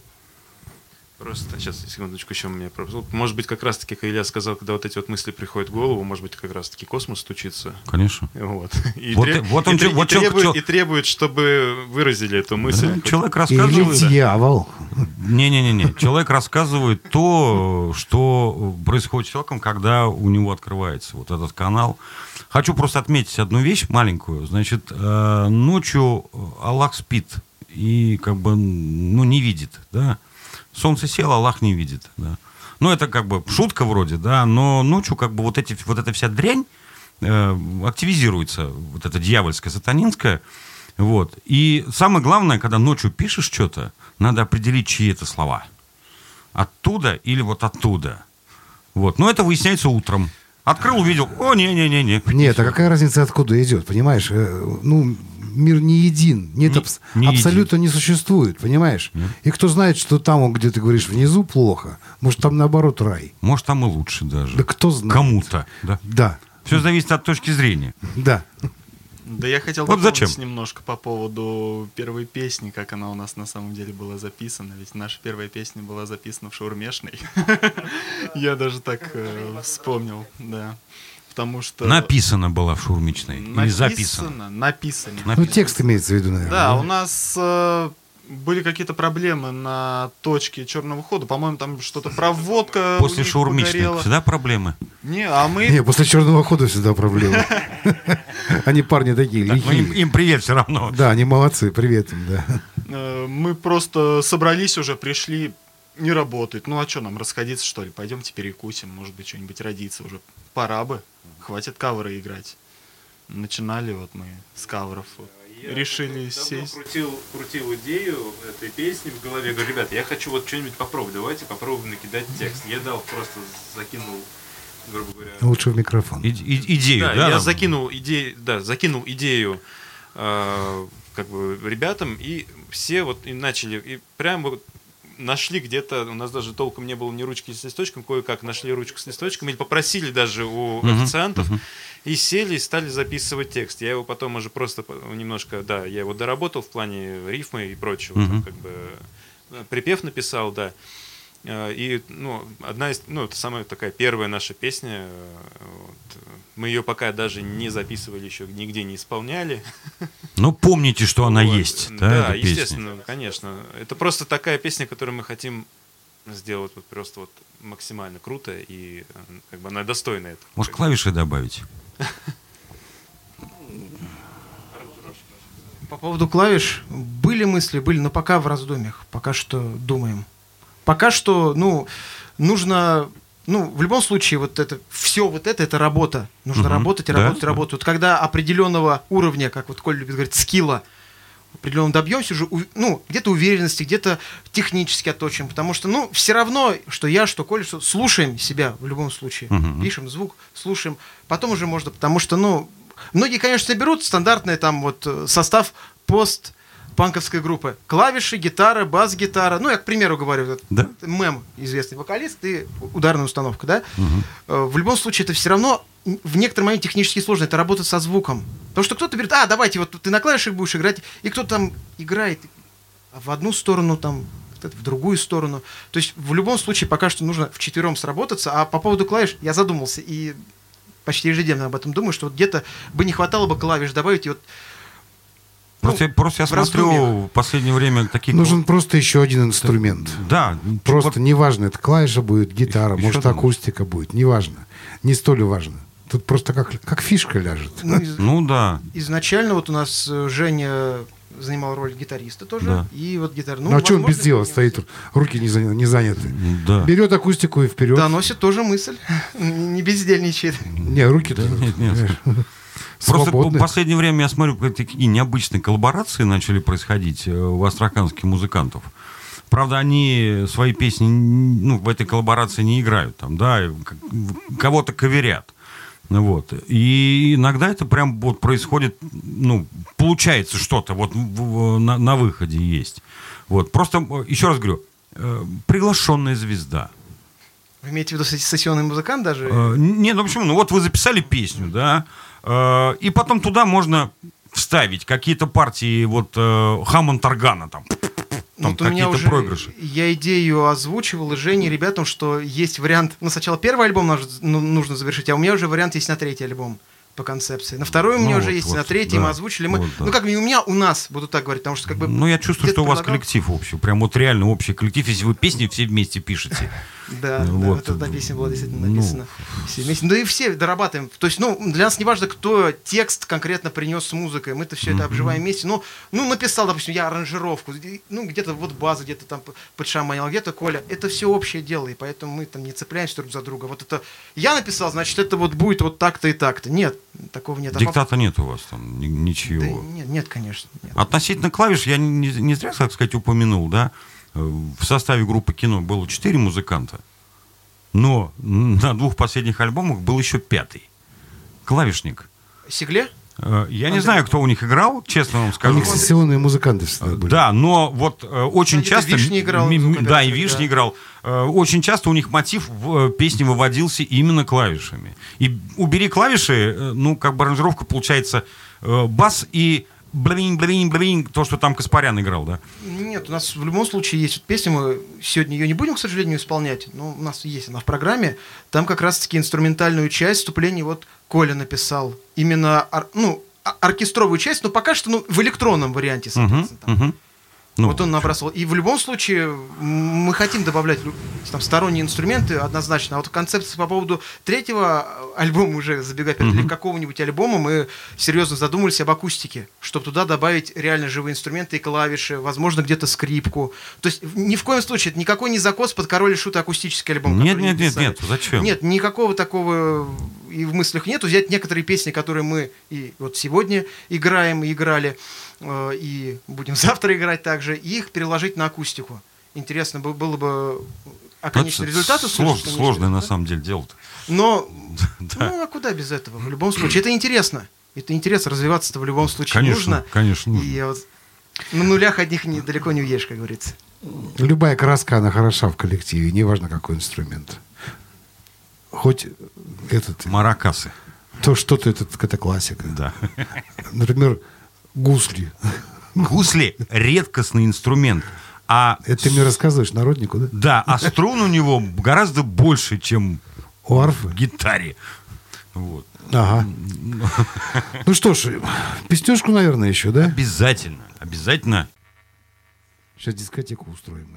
Speaker 3: Просто сейчас, секундочку, еще у меня про- Может быть, как раз-таки, как Илья сказал, когда вот эти вот мысли приходят в голову, может быть, как раз-таки космос стучится.
Speaker 1: Конечно.
Speaker 3: Вот. И,
Speaker 1: Вот
Speaker 3: тре-
Speaker 1: и- вот он
Speaker 3: и
Speaker 1: вот
Speaker 3: и требует,
Speaker 1: чё-
Speaker 3: и требует, чтобы выразили эту мысль.
Speaker 1: Да, Человек
Speaker 2: Или
Speaker 1: рассказывает...
Speaker 2: дьявол.
Speaker 1: Не-не-не, человек рассказывает то, что происходит с человеком, когда у него открывается вот этот канал. Хочу просто отметить одну вещь маленькую. Значит, э, ночью Аллах спит и как бы, ну, не видит, да. Солнце село, Аллах не видит, да. Ну, это как бы шутка вроде, да, но ночью как бы вот, эти, вот эта вся дрянь э, активизируется, вот эта дьявольская, сатанинская, вот. И самое главное, когда ночью пишешь что-то, надо определить, чьи это слова. Оттуда или вот оттуда. Вот. Но это выясняется утром. Открыл, увидел. О, не-не-не-не.
Speaker 2: Нет, а какая разница, откуда идет, понимаешь? Э, Ну, мир не един. Нет,
Speaker 1: Не-
Speaker 2: абс-
Speaker 1: не
Speaker 2: абсолютно не существует, понимаешь? И кто знает, что там, где ты говоришь, внизу плохо, может, там наоборот рай.
Speaker 1: Может, там и лучше даже.
Speaker 2: Да кто знает?
Speaker 1: Кому-то. Да.
Speaker 2: Да,
Speaker 1: Все зависит от точки зрения.
Speaker 2: да.
Speaker 5: Да я хотел
Speaker 1: Вот зачем?
Speaker 5: немножко по поводу первой песни, как она у нас на самом деле была записана. Ведь наша первая песня была записана в Шаурмешной. Я даже так э, вспомнил, да. Потому что...
Speaker 1: Написано было в шурмичной. Или записано.
Speaker 5: Написано, написано.
Speaker 2: Ну,
Speaker 1: Написано.
Speaker 2: текст имеется в виду, наверное.
Speaker 5: Да, у нас э, были какие-то проблемы на точке черного хода. По-моему, там что-то проводка
Speaker 1: После шаурмичной
Speaker 5: погорела.
Speaker 1: всегда проблемы.
Speaker 5: Не, а мы...
Speaker 2: Не, после черного хода всегда проблема. Они парни такие
Speaker 1: Так, ну, им,
Speaker 2: лихие.
Speaker 1: им привет все равно.
Speaker 2: Да, они молодцы, привет им, да.
Speaker 5: Э, Мы просто собрались уже, пришли, не работает. Ну а что, нам расходиться, что ли? Пойдемте перекусим, может быть, что-нибудь родится уже. Пора бы. Хватит каверы играть. Начинали вот мы с каверов. вот. Решили сесть.
Speaker 3: крутил, крутил идею этой песни в голове. Говорю, ребят, я хочу вот что-нибудь попробовать. Давайте попробуем накидать текст. Я дал, просто закинул, грубо говоря.
Speaker 2: Лучше в микрофон.
Speaker 1: И- и- идею,
Speaker 3: да,
Speaker 1: да?
Speaker 3: я закинул идею, да, закинул идею э, как бы ребятам, и все вот и начали, и прям вот нашли где-то, у нас даже толком не было ни ручки с листочком, кое-как нашли ручку с листочком, или попросили даже у
Speaker 1: Мгм,
Speaker 3: официантов,
Speaker 1: мгм.
Speaker 3: и сели и стали записывать текст. Я его потом уже просто по- немножко, да, я его доработал в плане рифмы и прочего, там
Speaker 1: Мгм.
Speaker 3: как бы э, припев написал, да. Э, И, ну, одна из, ну, это самая такая первая наша песня. э, вот. Мы ее пока даже не записывали еще, нигде не исполняли.
Speaker 1: Ну, помните, что она
Speaker 3: Вот.
Speaker 1: есть, да,
Speaker 3: Да,
Speaker 1: эта песня?
Speaker 3: естественно, конечно. Это просто такая песня, которую мы хотим сделать вот просто вот максимально круто и э, как бы она достойна этого.
Speaker 1: Может, клавиши добавить?
Speaker 4: По поводу клавиш, были мысли, были, но пока в раздумьях, пока что думаем. Пока что, ну, нужно ну, в любом случае, вот это, все вот это, это работа. Нужно
Speaker 1: Мгм.
Speaker 4: работать, работать,
Speaker 1: да.
Speaker 4: работать. Вот когда определенного уровня, как вот Коля любит говорить, скилла, определенно добьемся уже, ну, где-то уверенности, где-то технически отточим, потому что, ну, все равно, что я, что Коля, что слушаем себя в любом случае,
Speaker 1: Мгм.
Speaker 4: пишем звук, слушаем, потом уже можно, потому что, ну, многие, конечно, берут стандартный там вот э, состав пост панковской группы. Клавиши, гитара, бас-гитара. Ну, я, к примеру, говорю, вот
Speaker 1: Да.
Speaker 4: Мэм, известный вокалист, и ударная установка, да? Э, В любом случае, это все равно в некотором моменте технически сложно. Это работать со звуком. Потому что кто-то говорит, а, давайте, вот ты на клавишах будешь играть, и кто-то там играет в одну сторону, там, в другую сторону. То есть, в любом случае, пока что нужно вчетвером сработаться. А по поводу клавиш я задумался, и почти ежедневно об этом думаю, что вот где-то бы не хватало бы клавиш добавить, и вот
Speaker 1: Просто, я- просто я смотрю
Speaker 4: раздумьях.
Speaker 1: в последнее время таких...
Speaker 2: Нужен просто еще один инструмент.
Speaker 1: Да.
Speaker 2: Просто неважно, это клавиша будет, гитара,
Speaker 1: Еще
Speaker 2: может
Speaker 1: одна.
Speaker 2: акустика будет, неважно. Не столь важно. Тут просто как, как фишка ляжет.
Speaker 4: ну, из-
Speaker 1: Ну да.
Speaker 4: изначально вот у нас э, Женя занимал роль гитариста тоже.
Speaker 1: Да.
Speaker 4: И вот гитар.
Speaker 2: Ну, а что он без дела стоит, руки не, заня- не заняты?
Speaker 1: Да.
Speaker 2: Берет акустику и вперед.
Speaker 4: Доносит тоже мысль. Не бездельничает.
Speaker 2: Не, руки-то
Speaker 1: Нет, нет. Просто
Speaker 2: свободны.
Speaker 1: в последнее время я смотрю, такие необычные коллаборации начали происходить э, у астраханских музыкантов. Правда, они свои песни ну, в этой коллаборации не играют, там, да, кого-то коверят. Ну Вот. И иногда это прям вот происходит, ну, получается что-то вот в- в- на, на выходе есть. Вот. Просто, еще раз говорю, э, приглашенная звезда.
Speaker 4: Вы имеете в виду сессионный музыкант даже?
Speaker 1: Э, Нет, ну почему? Ну вот вы записали песню, да, э, и потом туда можно вставить какие-то партии вот э, Хаммон Таргана там. Там
Speaker 4: вот у меня уже
Speaker 1: проигрыши.
Speaker 4: я идею озвучивал и Жене, ребятам, что есть вариант. Ну, сначала первый альбом нужно, ну, нужно завершить, а у меня уже вариант есть на третий альбом по концепции. На второй у меня
Speaker 1: Ну
Speaker 4: уже
Speaker 1: вот,
Speaker 4: есть,
Speaker 1: вот,
Speaker 4: на третий
Speaker 1: да.
Speaker 4: мы озвучили. Мы,
Speaker 1: Вот, да.
Speaker 4: Ну, как у меня, у нас, буду так говорить, потому что как бы...
Speaker 1: Ну, я чувствую, что у вас
Speaker 4: предлагал.
Speaker 1: коллектив общий. Прям вот реально общий коллектив, если вы песни все вместе пишете.
Speaker 4: Да, да,
Speaker 1: Вот.
Speaker 4: вот эта песня была действительно
Speaker 1: Ну.
Speaker 4: написана. Все вместе. Да и все дорабатываем. То есть, ну, для нас не важно, кто текст конкретно принес с музыкой. Мы-то все это обживаем вместе. Ну, ну, написал, допустим, я аранжировку. Ну, где-то вот база, где-то там подшаманил, где-то Коля. Это все общее дело, и поэтому мы там не цепляемся друг за друга. Вот это я написал, значит, это вот будет вот так-то и так-то. Нет, такого нет. А
Speaker 1: Диктата нет у вас там ни-
Speaker 4: Да
Speaker 1: ничего.
Speaker 4: нет, нет, конечно. нет.
Speaker 1: Относительно клавиш, я не, не зря, так сказать, упомянул, да, в составе группы кино было четыре музыканта, но на двух последних альбомах был еще пятый. Клавишник.
Speaker 4: Сигле?
Speaker 1: Э, Я не знаю, кто у них играл, честно вам
Speaker 2: У
Speaker 1: скажу.
Speaker 2: них сессионные музыканты всегда были.
Speaker 1: Да, но вот э, очень
Speaker 4: Где-то
Speaker 1: часто...
Speaker 4: Вишня играл,
Speaker 1: Да, и
Speaker 4: да.
Speaker 1: Вишня играл. Э, Очень часто у них мотив в песне выводился именно клавишами. И убери клавиши, ну, как бы аранжировка получается бас и блин, блин, блин, то, что там Каспарян играл, да?
Speaker 4: Нет, у нас в любом случае есть вот песня, мы сегодня ее не будем, к сожалению, исполнять, но у нас есть она в программе. Там как раз-таки инструментальную часть вступления вот Коля написал. Именно, ну, а- оркестровую часть, но пока что ну, в электронном варианте, соответственно. там.
Speaker 1: мгм. Ну,
Speaker 4: вот он набрасывал. И в любом случае мы хотим добавлять там, сторонние инструменты однозначно. А вот концепция по поводу третьего э, альбома уже забегая вперед, или какого-нибудь альбома, мы серьезно задумались об акустике, чтобы туда добавить реально живые инструменты и клавиши, возможно, где-то скрипку. То есть ни в коем случае это никакой не закос под король и шут акустический альбом.
Speaker 1: Нет, нет, нет, нет, зачем?
Speaker 4: Нет, никакого такого и в мыслях нету. Взять некоторые песни, которые мы и вот сегодня играем и играли, и будем завтра играть также, и их переложить на акустику. Интересно бы- было бы... А конечный результат
Speaker 1: слож-
Speaker 4: услышать, конечно,
Speaker 1: Сложное на
Speaker 4: да.
Speaker 1: самом деле дело-то.
Speaker 4: Но,
Speaker 1: Да.
Speaker 4: ну, а куда без этого? В любом случае, это интересно. Это интересно, развиваться-то в любом случае
Speaker 1: Конечно,
Speaker 4: нужно.
Speaker 1: конечно, нужно.
Speaker 4: И вот на нулях одних не, далеко не уедешь, как говорится.
Speaker 2: Любая краска, она хороша в коллективе, неважно какой инструмент. Хоть этот,
Speaker 1: Маракасы,
Speaker 2: то что-то, это, это классика.
Speaker 1: да.
Speaker 2: Например, гусли.
Speaker 1: Гусли — редкостный инструмент. А
Speaker 2: Это ты мне рассказываешь народнику, да?
Speaker 1: Да, а струн у него гораздо больше, чем
Speaker 2: У арфы?
Speaker 1: в гитаре. Вот.
Speaker 2: Ага. Ну что ж, песнежку, наверное, еще, да?
Speaker 1: Обязательно, обязательно.
Speaker 2: Сейчас дискотеку устроим.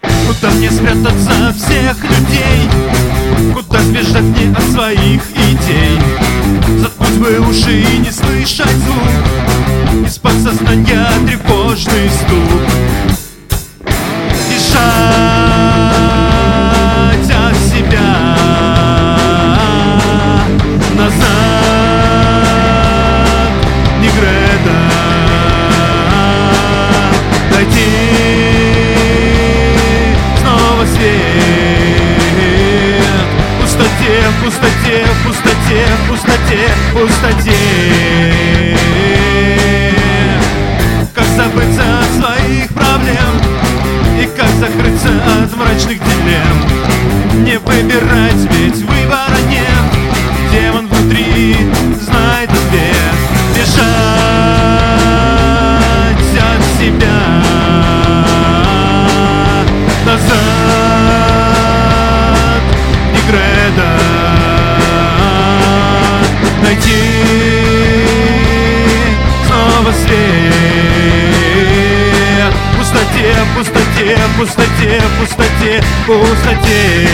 Speaker 3: Куда мне спрятаться от всех людей? Куда сбежать мне от своих идей? Бы уши и не слышать звук Из подсознания тревожный стук. Бежать от себя назад не Грета. Найти снова свет. Пустоте в пустоте в пустоте в пустоте в пустоте. Как забыться от своих проблем И как закрыться от мрачных дилемм? Не выбирать, ведь выбора нет Найти снова свет. В пустоте, в пустоте, в пустоте, в пустоте, в пустоте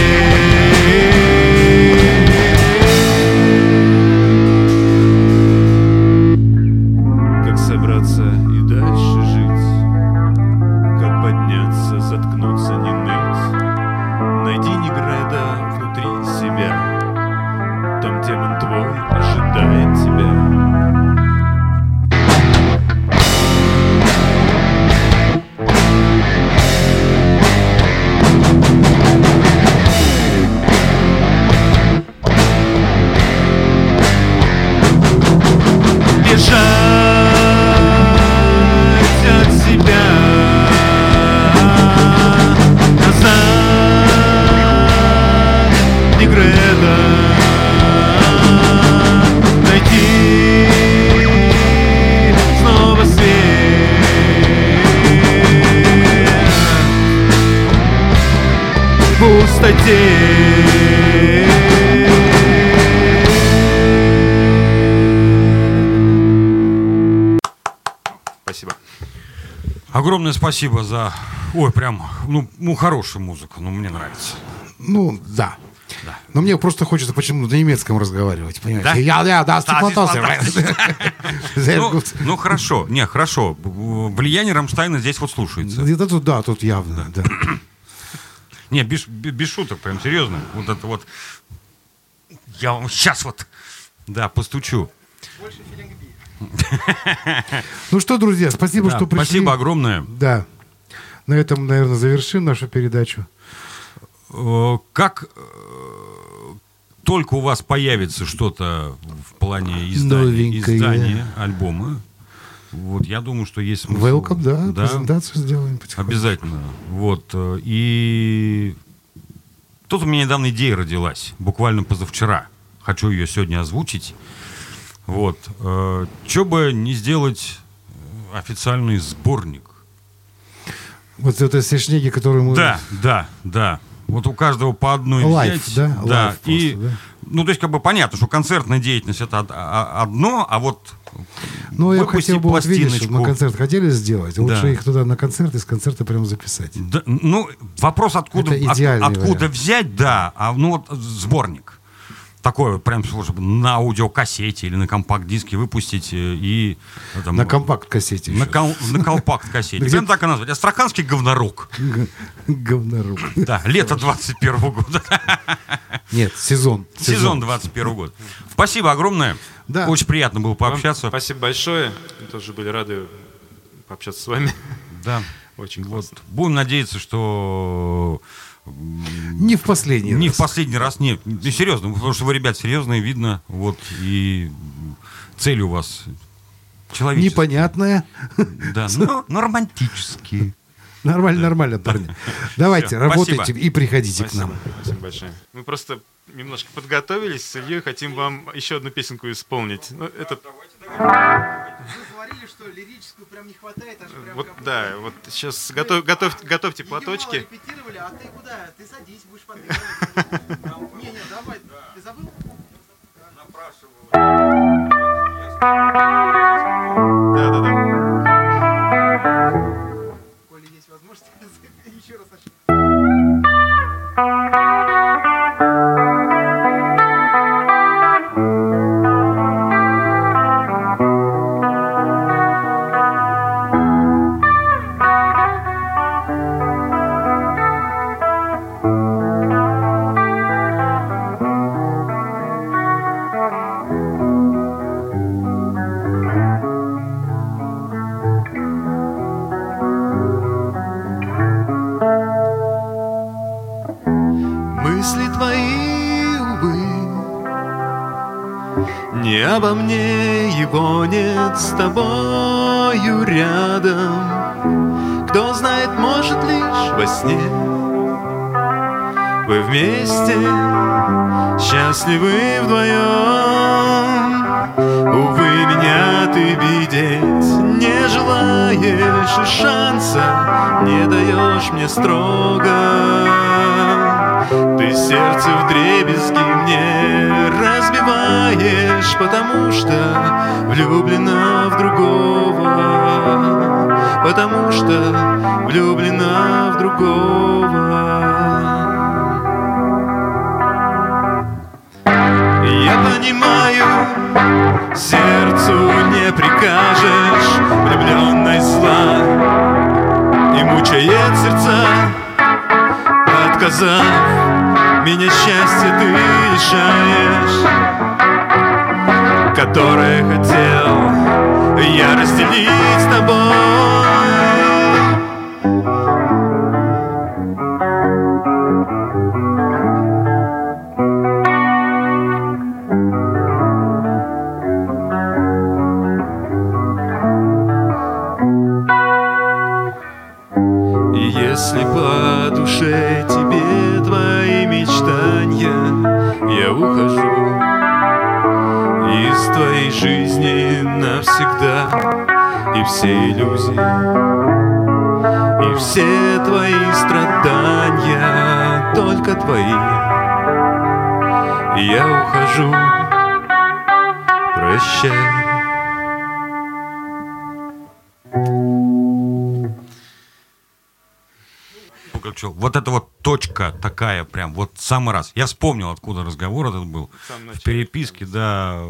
Speaker 1: Огромное спасибо за... Ой, прям, ну, ну хорошая музыка, ну, мне нравится.
Speaker 2: Ну, да.
Speaker 1: Да.
Speaker 2: Но мне просто хочется почему-то на немецком разговаривать, понимаете?
Speaker 1: Да?
Speaker 2: Я, я, да,
Speaker 1: Да, Ну, ну, хорошо, не, хорошо. Влияние Рамштайна здесь вот слушается.
Speaker 2: Это тут, да, тут явно, да.
Speaker 1: Не, без, без без шуток, прям серьезно. Вот это вот... Я вам сейчас вот, да, постучу.
Speaker 2: Ну что, друзья, спасибо,
Speaker 1: Да,
Speaker 2: что пришли.
Speaker 1: спасибо огромное.
Speaker 2: Да. На этом, наверное, завершим нашу передачу.
Speaker 1: Э, Как э, только у вас появится что-то в плане издания, издания альбома, вот я думаю, что есть смысл.
Speaker 2: Welcome, да, презентацию сделаем потихоньку.
Speaker 1: Обязательно. Вот. э, И тут у меня недавно идея родилась, буквально позавчера. Хочу ее сегодня озвучить. Вот. Че бы не сделать э, официальный сборник.
Speaker 2: Вот это все шнеги, которые мы...
Speaker 1: Да, да, да. Вот у каждого по одной
Speaker 2: Лайф,
Speaker 1: взять.
Speaker 2: да?
Speaker 1: Да.
Speaker 2: Лайф
Speaker 1: и,
Speaker 2: просто, да?
Speaker 1: ну, то есть, как бы понятно, что концертная деятельность это а- одно, а вот
Speaker 2: Ну, я хотел бы, вот видишь, мы концерт хотели сделать, лучше
Speaker 1: Да.
Speaker 2: их туда на концерт, из концерта прямо записать.
Speaker 1: Да, ну, вопрос, откуда, от- откуда
Speaker 2: вариант.
Speaker 1: взять, да, а ну вот сборник. Такой вот прям чтобы на аудиокассете или на компакт-диске выпустить э, и... э, там,
Speaker 2: На компакт-кассете
Speaker 1: на, кол- на колпакт-кассете.
Speaker 2: Где-
Speaker 1: Прям так и назвать. Астраханский говнорук.
Speaker 2: Говнорук.
Speaker 1: Да, лето 21 года.
Speaker 2: Нет, сезон.
Speaker 1: Сезон 21 год. Спасибо огромное.
Speaker 2: Да.
Speaker 1: Очень приятно было
Speaker 7: Вам
Speaker 1: пообщаться.
Speaker 7: Спасибо большое. Мы тоже были рады пообщаться с вами.
Speaker 1: Да.
Speaker 7: Очень
Speaker 1: Вот.
Speaker 7: классно.
Speaker 1: Будем надеяться, что
Speaker 2: Не в последний
Speaker 1: не
Speaker 2: раз.
Speaker 1: в последний раз, нет, не серьезно, потому что вы, ребят, серьезные, видно, вот, и цель у вас человеческая.
Speaker 2: Непонятная.
Speaker 1: Да, но, но романтические.
Speaker 2: Нормально, нормально, парни. Давайте,
Speaker 1: Всё,
Speaker 2: работайте
Speaker 1: спасибо.
Speaker 2: и приходите к
Speaker 7: Спасибо.
Speaker 2: нам.
Speaker 7: Спасибо большое. Мы просто немножко подготовились с Ильей, хотим вам еще одну песенку исполнить. Ну, это
Speaker 4: Вы говорили, что лирическую прям не хватает, аж прям
Speaker 7: вот,
Speaker 4: как-
Speaker 7: да, вот сейчас готов, готов, готовьте платочки.
Speaker 4: репетировали, а ты куда? Ты садись, будешь подыгрывать. Не, не, давай. Ты забыл?
Speaker 7: Да, да, да.
Speaker 4: Коли есть возможность, еще раз начни.
Speaker 3: обо мне его нет с тобою рядом. Кто знает, может лишь во сне. Вы вместе, счастливы вдвоем. Увы, меня ты видеть не желаешь шанса не даешь мне строго Ты сердце в дребезги мне разбиваешь Потому что влюблена в другого. Потому что влюблена в другого. Я понимаю, сердцу не прикажешь Влюбленной зла. И мучает сердца Отказав меня счастье ты лишаешь Которое хотел я разделить с тобой. Если по душе ухожу из твоей жизни навсегда. И все иллюзии, и все твои страдания только твои. Я ухожу, прощай.
Speaker 1: Пугачев. Вот это вот точка такая прям, вот самый раз. Я вспомнил, откуда разговор этот был. В переписке, да,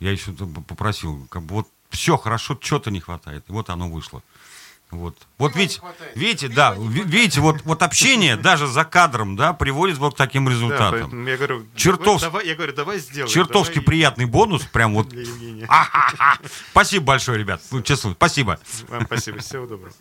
Speaker 1: я еще попросил, как бы вот все хорошо, что-то не хватает. И вот оно вышло. Вот, вот видите, видите, да, ви- видите, вот, вот общение даже за кадром, да, приводит вот к таким
Speaker 5: Да,
Speaker 1: результатам.
Speaker 5: поэтому я говорю,
Speaker 1: Чертов-
Speaker 5: давай, я говорю, давай сделаем.
Speaker 1: Чертовски
Speaker 5: давай
Speaker 1: приятный бонус, прям вот. Спасибо большое, ребят. Ну, честно, спасибо.
Speaker 5: Вам спасибо, всего доброго.